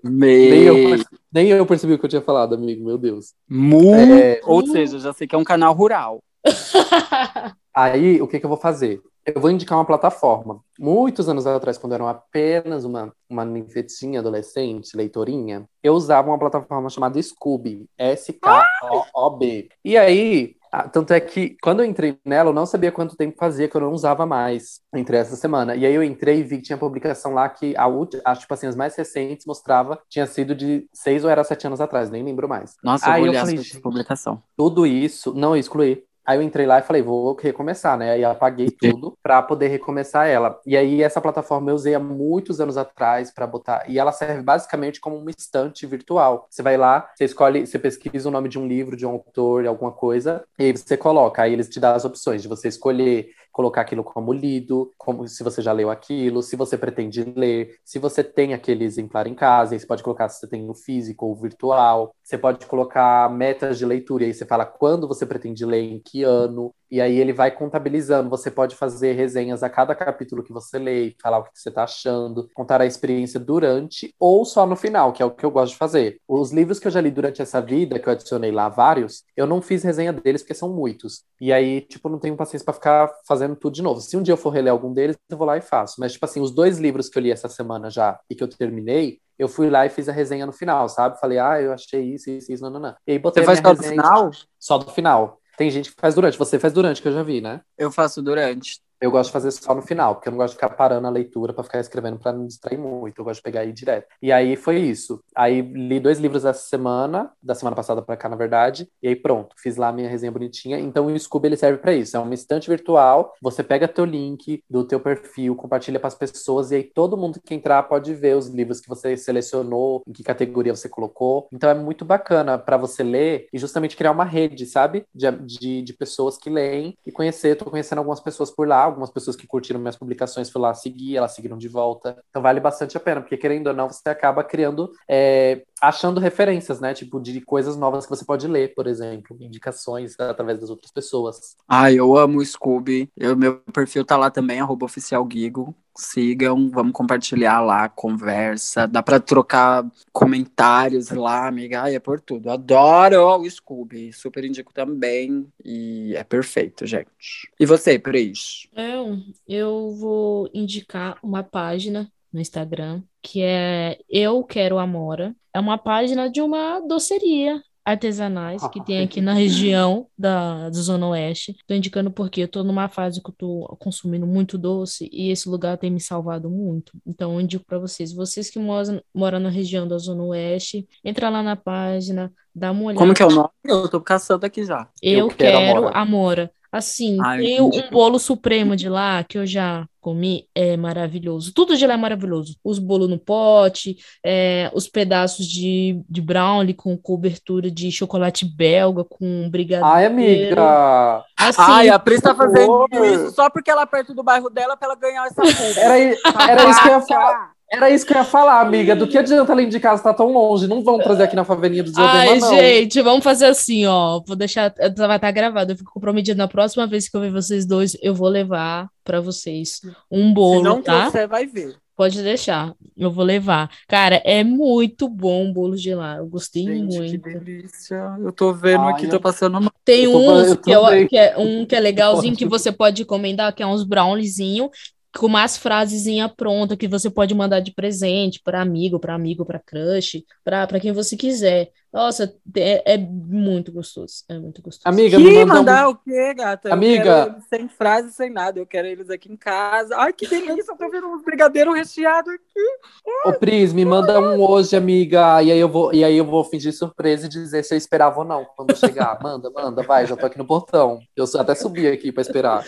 Me... nem, eu, perce- nem eu percebi o que eu tinha falado, amigo, meu Deus. Mu- É, Ou seja, já sei que é um canal rural. Aí, o que, que eu vou fazer? Eu vou indicar uma plataforma. Muitos anos atrás, quando eu era apenas uma, uma ninfetinha adolescente, leitorinha, eu usava uma plataforma chamada Scooby. S-K-O-O-B. E aí, ah, tanto é que quando eu entrei nela, eu não sabia quanto tempo fazia que eu não usava mais. Eu Entrei essa semana. E aí eu entrei e vi que tinha publicação lá que a última, acho tipo assim, as mais recentes mostrava, tinha sido de seis ou era sete anos atrás, nem lembro mais. Nossa, eu Aí eu olhar falei, essa publicação. tudo isso, não, eu excluí. Aí eu entrei lá e falei, vou recomeçar, né? Aí eu apaguei tudo pra poder recomeçar ela. E aí essa plataforma eu usei há muitos anos atrás pra botar. E ela serve basicamente como uma estante virtual. Você vai lá, você escolhe, você pesquisa o nome de um livro, de um autor, alguma coisa, e aí você coloca. Aí eles te dão as opções de você escolher colocar aquilo como lido, como se você já leu aquilo, se você pretende ler, se você tem aquele exemplar em casa, aí você pode colocar se você tem o físico ou virtual. Você pode colocar metas de leitura, e aí você fala quando você pretende ler, em que ano, e aí ele vai contabilizando. Você pode fazer resenhas a cada capítulo que você lê, falar o que você está achando, contar a experiência durante ou só no final, que é o que eu gosto de fazer. Os livros que eu já li durante essa vida, que eu adicionei lá vários, eu não fiz resenha deles porque são muitos. E aí, tipo, não tenho paciência para ficar fazendo tudo de novo. Se um dia eu for reler algum deles, eu vou lá e faço. Mas, tipo assim, os dois livros que eu li essa semana já e que eu terminei, eu fui lá e fiz a resenha no final, sabe? Falei, ah, eu achei isso, isso, isso, não, não, não. E aí botei Você faz só do final? só do final. Tem gente que faz durante. Você faz durante, que eu já vi, né? Eu faço durante. Eu gosto de fazer só no final, porque eu não gosto de ficar parando a leitura pra ficar escrevendo pra não distrair muito. Eu gosto de pegar aí direto. E aí foi isso. Aí li dois livros essa semana, da semana passada pra cá, na verdade. E aí pronto, fiz lá a minha resenha bonitinha. Então o Scooby ele serve pra isso. É uma estante virtual. Você pega teu link do teu perfil, compartilha pras pessoas e aí todo mundo que entrar pode ver os livros que você selecionou, em que categoria você colocou. Então é muito bacana pra você ler e justamente criar uma rede, sabe? De, de, de pessoas que leem e conhecer. Tô conhecendo algumas pessoas por lá, algumas pessoas que curtiram minhas publicações fui lá seguir, elas seguiram de volta. Então vale bastante a pena, porque querendo ou não, você acaba criando, é, achando referências, né? Tipo, de coisas novas que você pode ler, por exemplo, indicações através das outras pessoas. Ai, eu amo o Scooby. Eu, meu perfil tá lá também, arroba oficial Gigo. Sigam, vamos compartilhar lá, conversa. Dá pra trocar comentários lá, amiga. Ai, é por tudo. Adoro o Scooby. Super indico também. E é perfeito, gente. E você, Pris? Eu, eu vou indicar uma página no Instagram que é Eu Quero Amora. É uma página de uma doceria artesanais que tem aqui na região da, da Zona Oeste. Tô indicando porque eu tô numa fase que eu tô consumindo muito doce e esse lugar tem me salvado muito. Então eu indico para vocês, vocês que moram, moram na região da Zona Oeste, entra lá na página, dá uma olhada. Como que é o nome? Eu tô caçando aqui já. Eu, Eu quero quero Amora. Amora. Assim, Ai, tem um bolo supremo de lá que eu já comi, é maravilhoso. Tudo de lá é maravilhoso. Os bolos no pote, é, os pedaços de, de brownie com cobertura de chocolate belga com brigadeiro. Ai, amiga! Assim, Ai, a Pris tá fazendo isso só porque ela é perto do bairro dela pra ela ganhar essa culpa. Era, era isso que eu ia falar. Era isso que eu ia falar, amiga. Do que adianta além de casa estar tão longe? Não vão trazer aqui na favelinha do Diadema, Ai, não. gente, vamos fazer assim, ó. Vou deixar, vai estar gravado. Eu fico comprometida na próxima vez que eu ver vocês dois, eu vou levar pra vocês um Se bolo, não tá? trouxer, vai ver. Pode deixar, eu vou levar. Cara, é muito bom o bolo de lá. Eu gostei Gente, muito. que delícia. Eu tô vendo Ai, aqui, eu- tô passando mal. Tem Eu tô- uns eu que, também. que é um que é legalzinho que você pode encomendar, que é uns browniezinho com umas frasezinha pronta que você pode mandar de presente para amigo, para amigo, para crush, para quem você quiser. Nossa, é, é muito gostoso, é muito gostoso. Amiga, me Que manda mandar um... o quê, gata? Eu Amiga. sem frase, sem nada. Eu quero eles aqui em casa. Ai, que delícia. Eu tô vendo uns brigadeiros recheados aqui. Ô, Pris, me manda um hoje, amiga. E aí eu vou, e aí eu vou fingir surpresa e dizer se eu esperava ou não quando chegar. Manda, manda, vai, já tô aqui no portão. Eu até subi aqui pra esperar.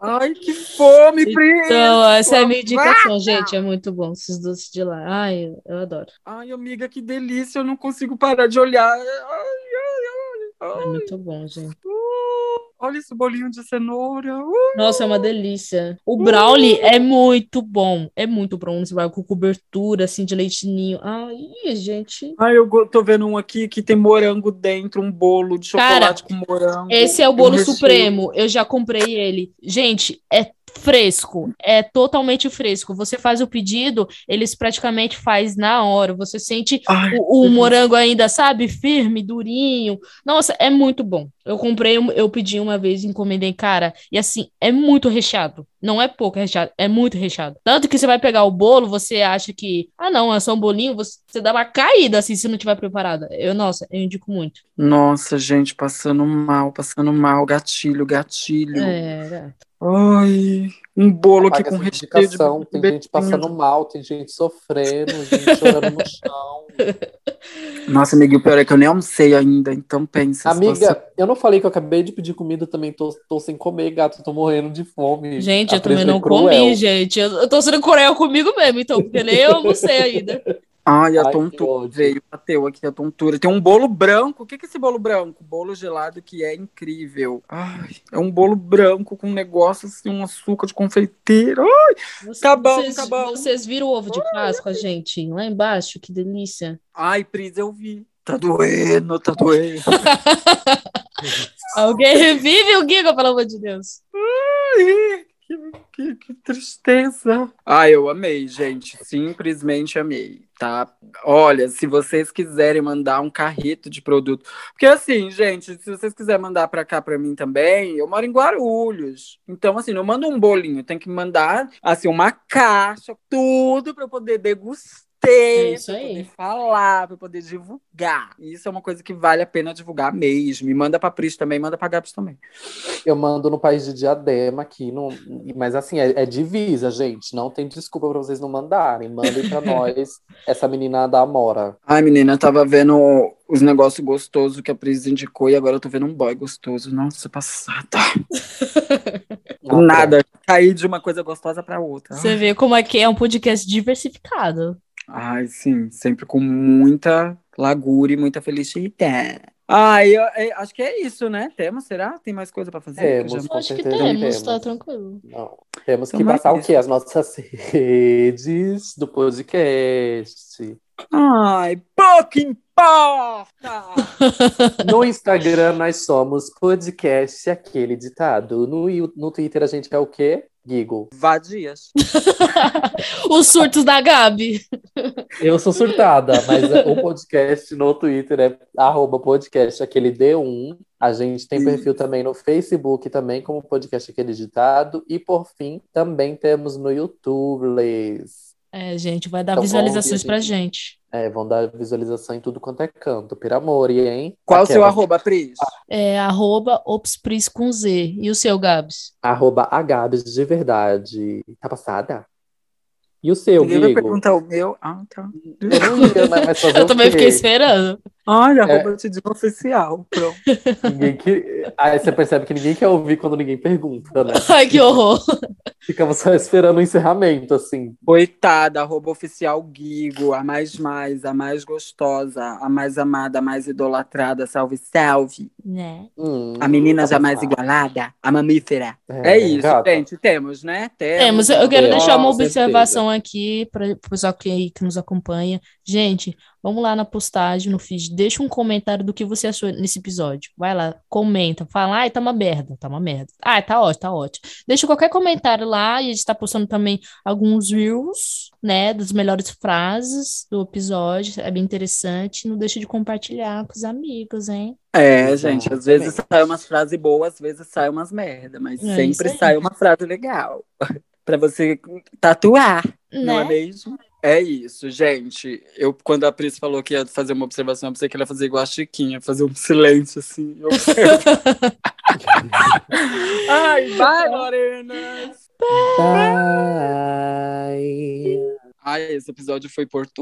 Ai, que fome, Pri. Então, essa é a minha indicação, gente. É muito bom esses doces de lá. Ai, eu, eu adoro. Ai, amiga, que delícia. Eu não consigo parar de olhar. Ai, ai, ai, É muito bom, gente. Uh, olha esse bolinho de cenoura. Uh. Nossa, é uma delícia. O brownie é muito bom. É muito bom esse brownie com cobertura, assim, de leite ninho. Ai, gente. Ai, eu tô vendo um aqui que tem morango dentro, um bolo de Cara, chocolate com morango. Esse é o bolo supremo. Eu já comprei ele. Gente, é fresco. É totalmente fresco. Você faz o pedido, eles praticamente faz na hora. Você sente Ai, o, o morango ainda, sabe, firme, durinho. Nossa, é muito bom. Eu comprei, eu pedi uma vez, encomendei, cara, e assim, é muito recheado. Não é pouco recheado, é muito recheado. Tanto que você vai pegar o bolo, você acha que, ah, não, é só um bolinho, você, dá uma caída assim se não tiver preparada. Eu, nossa, eu indico muito. Nossa, gente, passando mal, passando mal. Gatilho, gatilho. É. Ai, um bolo aqui com recheio de. Tem gente passando mal, tem gente sofrendo, gente chorando no chão. Nossa, amiga, o pior é que eu nem almocei ainda, então pensa. Amiga, eu não falei que eu acabei de pedir comida também, tô, tô sem comer, gato, tô morrendo de fome. Gente, A eu também foi não cruel. comi, gente. Eu, eu tô sendo cruel comigo mesmo, então, porque nem eu almocei ainda. Ai, a Ai, tontura veio, bateu aqui a tontura. Tem um bolo branco. O que que é esse bolo branco? Bolo gelado que é incrível. Ai, é um bolo branco com um negócio assim, um açúcar de confeiteiro. Ai, Tá bom, vocês, tá bom. Vocês viram o ovo de Páscoa, gente? Lá embaixo, que delícia. Ai, Pris, eu vi. Tá doendo, tá doendo. Alguém revive o Giga, pelo amor de Deus. Ai, que, que, que tristeza. Ai, eu amei, gente. Simplesmente amei, tá? Olha, se vocês quiserem mandar um carrito de produto. Porque assim, gente, se vocês quiserem mandar pra cá pra mim também, eu moro em Guarulhos. Então, assim, não manda um bolinho, tem que mandar, assim, uma caixa, tudo pra eu poder degustar. É isso pra poder falar, pra poder divulgar. Isso é uma coisa que vale a pena divulgar mesmo. E manda pra Pris também, manda pra Gabs também. Eu mando no país de Diadema aqui, no... mas assim, é, é divisa, gente. Não tem desculpa pra vocês não mandarem. Mandem pra nós essa menina da Amora. Ai, menina, eu tava vendo os negócios gostosos que a Pris indicou e agora eu tô vendo um boy gostoso. Nossa, passada. Nada. Caí de uma coisa gostosa pra outra. Você vê como é que é um podcast diversificado. Ai, sim, sempre com muita lagura e muita felicidade. Ai, eu, é, acho que é isso, né? Temos, será? Tem mais coisa pra fazer? Temos. Já- Eu Com acho que temos, temos. tá tranquilo. Não. Temos que Então, passar mas o quê? As nossas redes do podcast. Ai, pouco importa! No Instagram nós somos podcast aquele ditado. No, no Twitter a gente é o quê? Gigo. Vadias. Os surtos da Gabi. Eu sou surtada, mas o podcast no Twitter é arroba podcast aquele D1. A gente tem perfil também no Facebook, também como podcast aquele ditado. E por fim, também temos no YouTube, Les. É, gente, vai dar Então, visualizações ver, pra gente. gente. É, vão dar visualização em tudo quanto é canto. Pelo amor, e hein? Qual o seu arroba, Pris? É arroba opspris com Z. E o seu, Gabs? Arroba Agabes de verdade. Tá passada? E o seu, Ninguém vai Guigo? perguntar o meu. Ah, tá. Eu não ia? Mas fazer Eu o também quê? fiquei esperando. Ai, arroba Tidinho oficial. Pronto. Ninguém que... Aí você percebe que ninguém quer ouvir quando ninguém pergunta, né? Ai, que horror. Ficamos só esperando o encerramento, assim. Coitada, arroba oficial Guigo, a mais mais, a mais gostosa, a mais amada, a mais idolatrada, salve, salve. Né? Hum, A menina tá jamais passada. igualada, a mamífera. É, isso, gata. gente, temos, né? Temos, eu quero Temos, deixar uma com certeza. observação aqui para o pessoal que, que nos acompanha. Gente, vamos lá na postagem, no feed, deixa um comentário do que você achou nesse episódio. Vai lá, comenta, fala, ai, tá uma merda, tá uma merda. Ah, tá ótimo, tá ótimo. Deixa qualquer comentário lá e a gente tá postando também alguns reels, né, das melhores frases do episódio. É bem interessante. Não deixa de compartilhar com os amigos, hein? É, gente, às vezes sai umas frases boas, às vezes sai umas merda, mas É sempre sai uma frase legal. pra você tatuar, não é Né? mesmo? É isso, gente. Eu, quando a Pris falou que ia fazer uma observação, eu pensei que ela ia fazer igual a Chiquinha, fazer um silêncio assim. Eu- Ai, vai, Morenas! Bye. Ai, esse episódio foi por.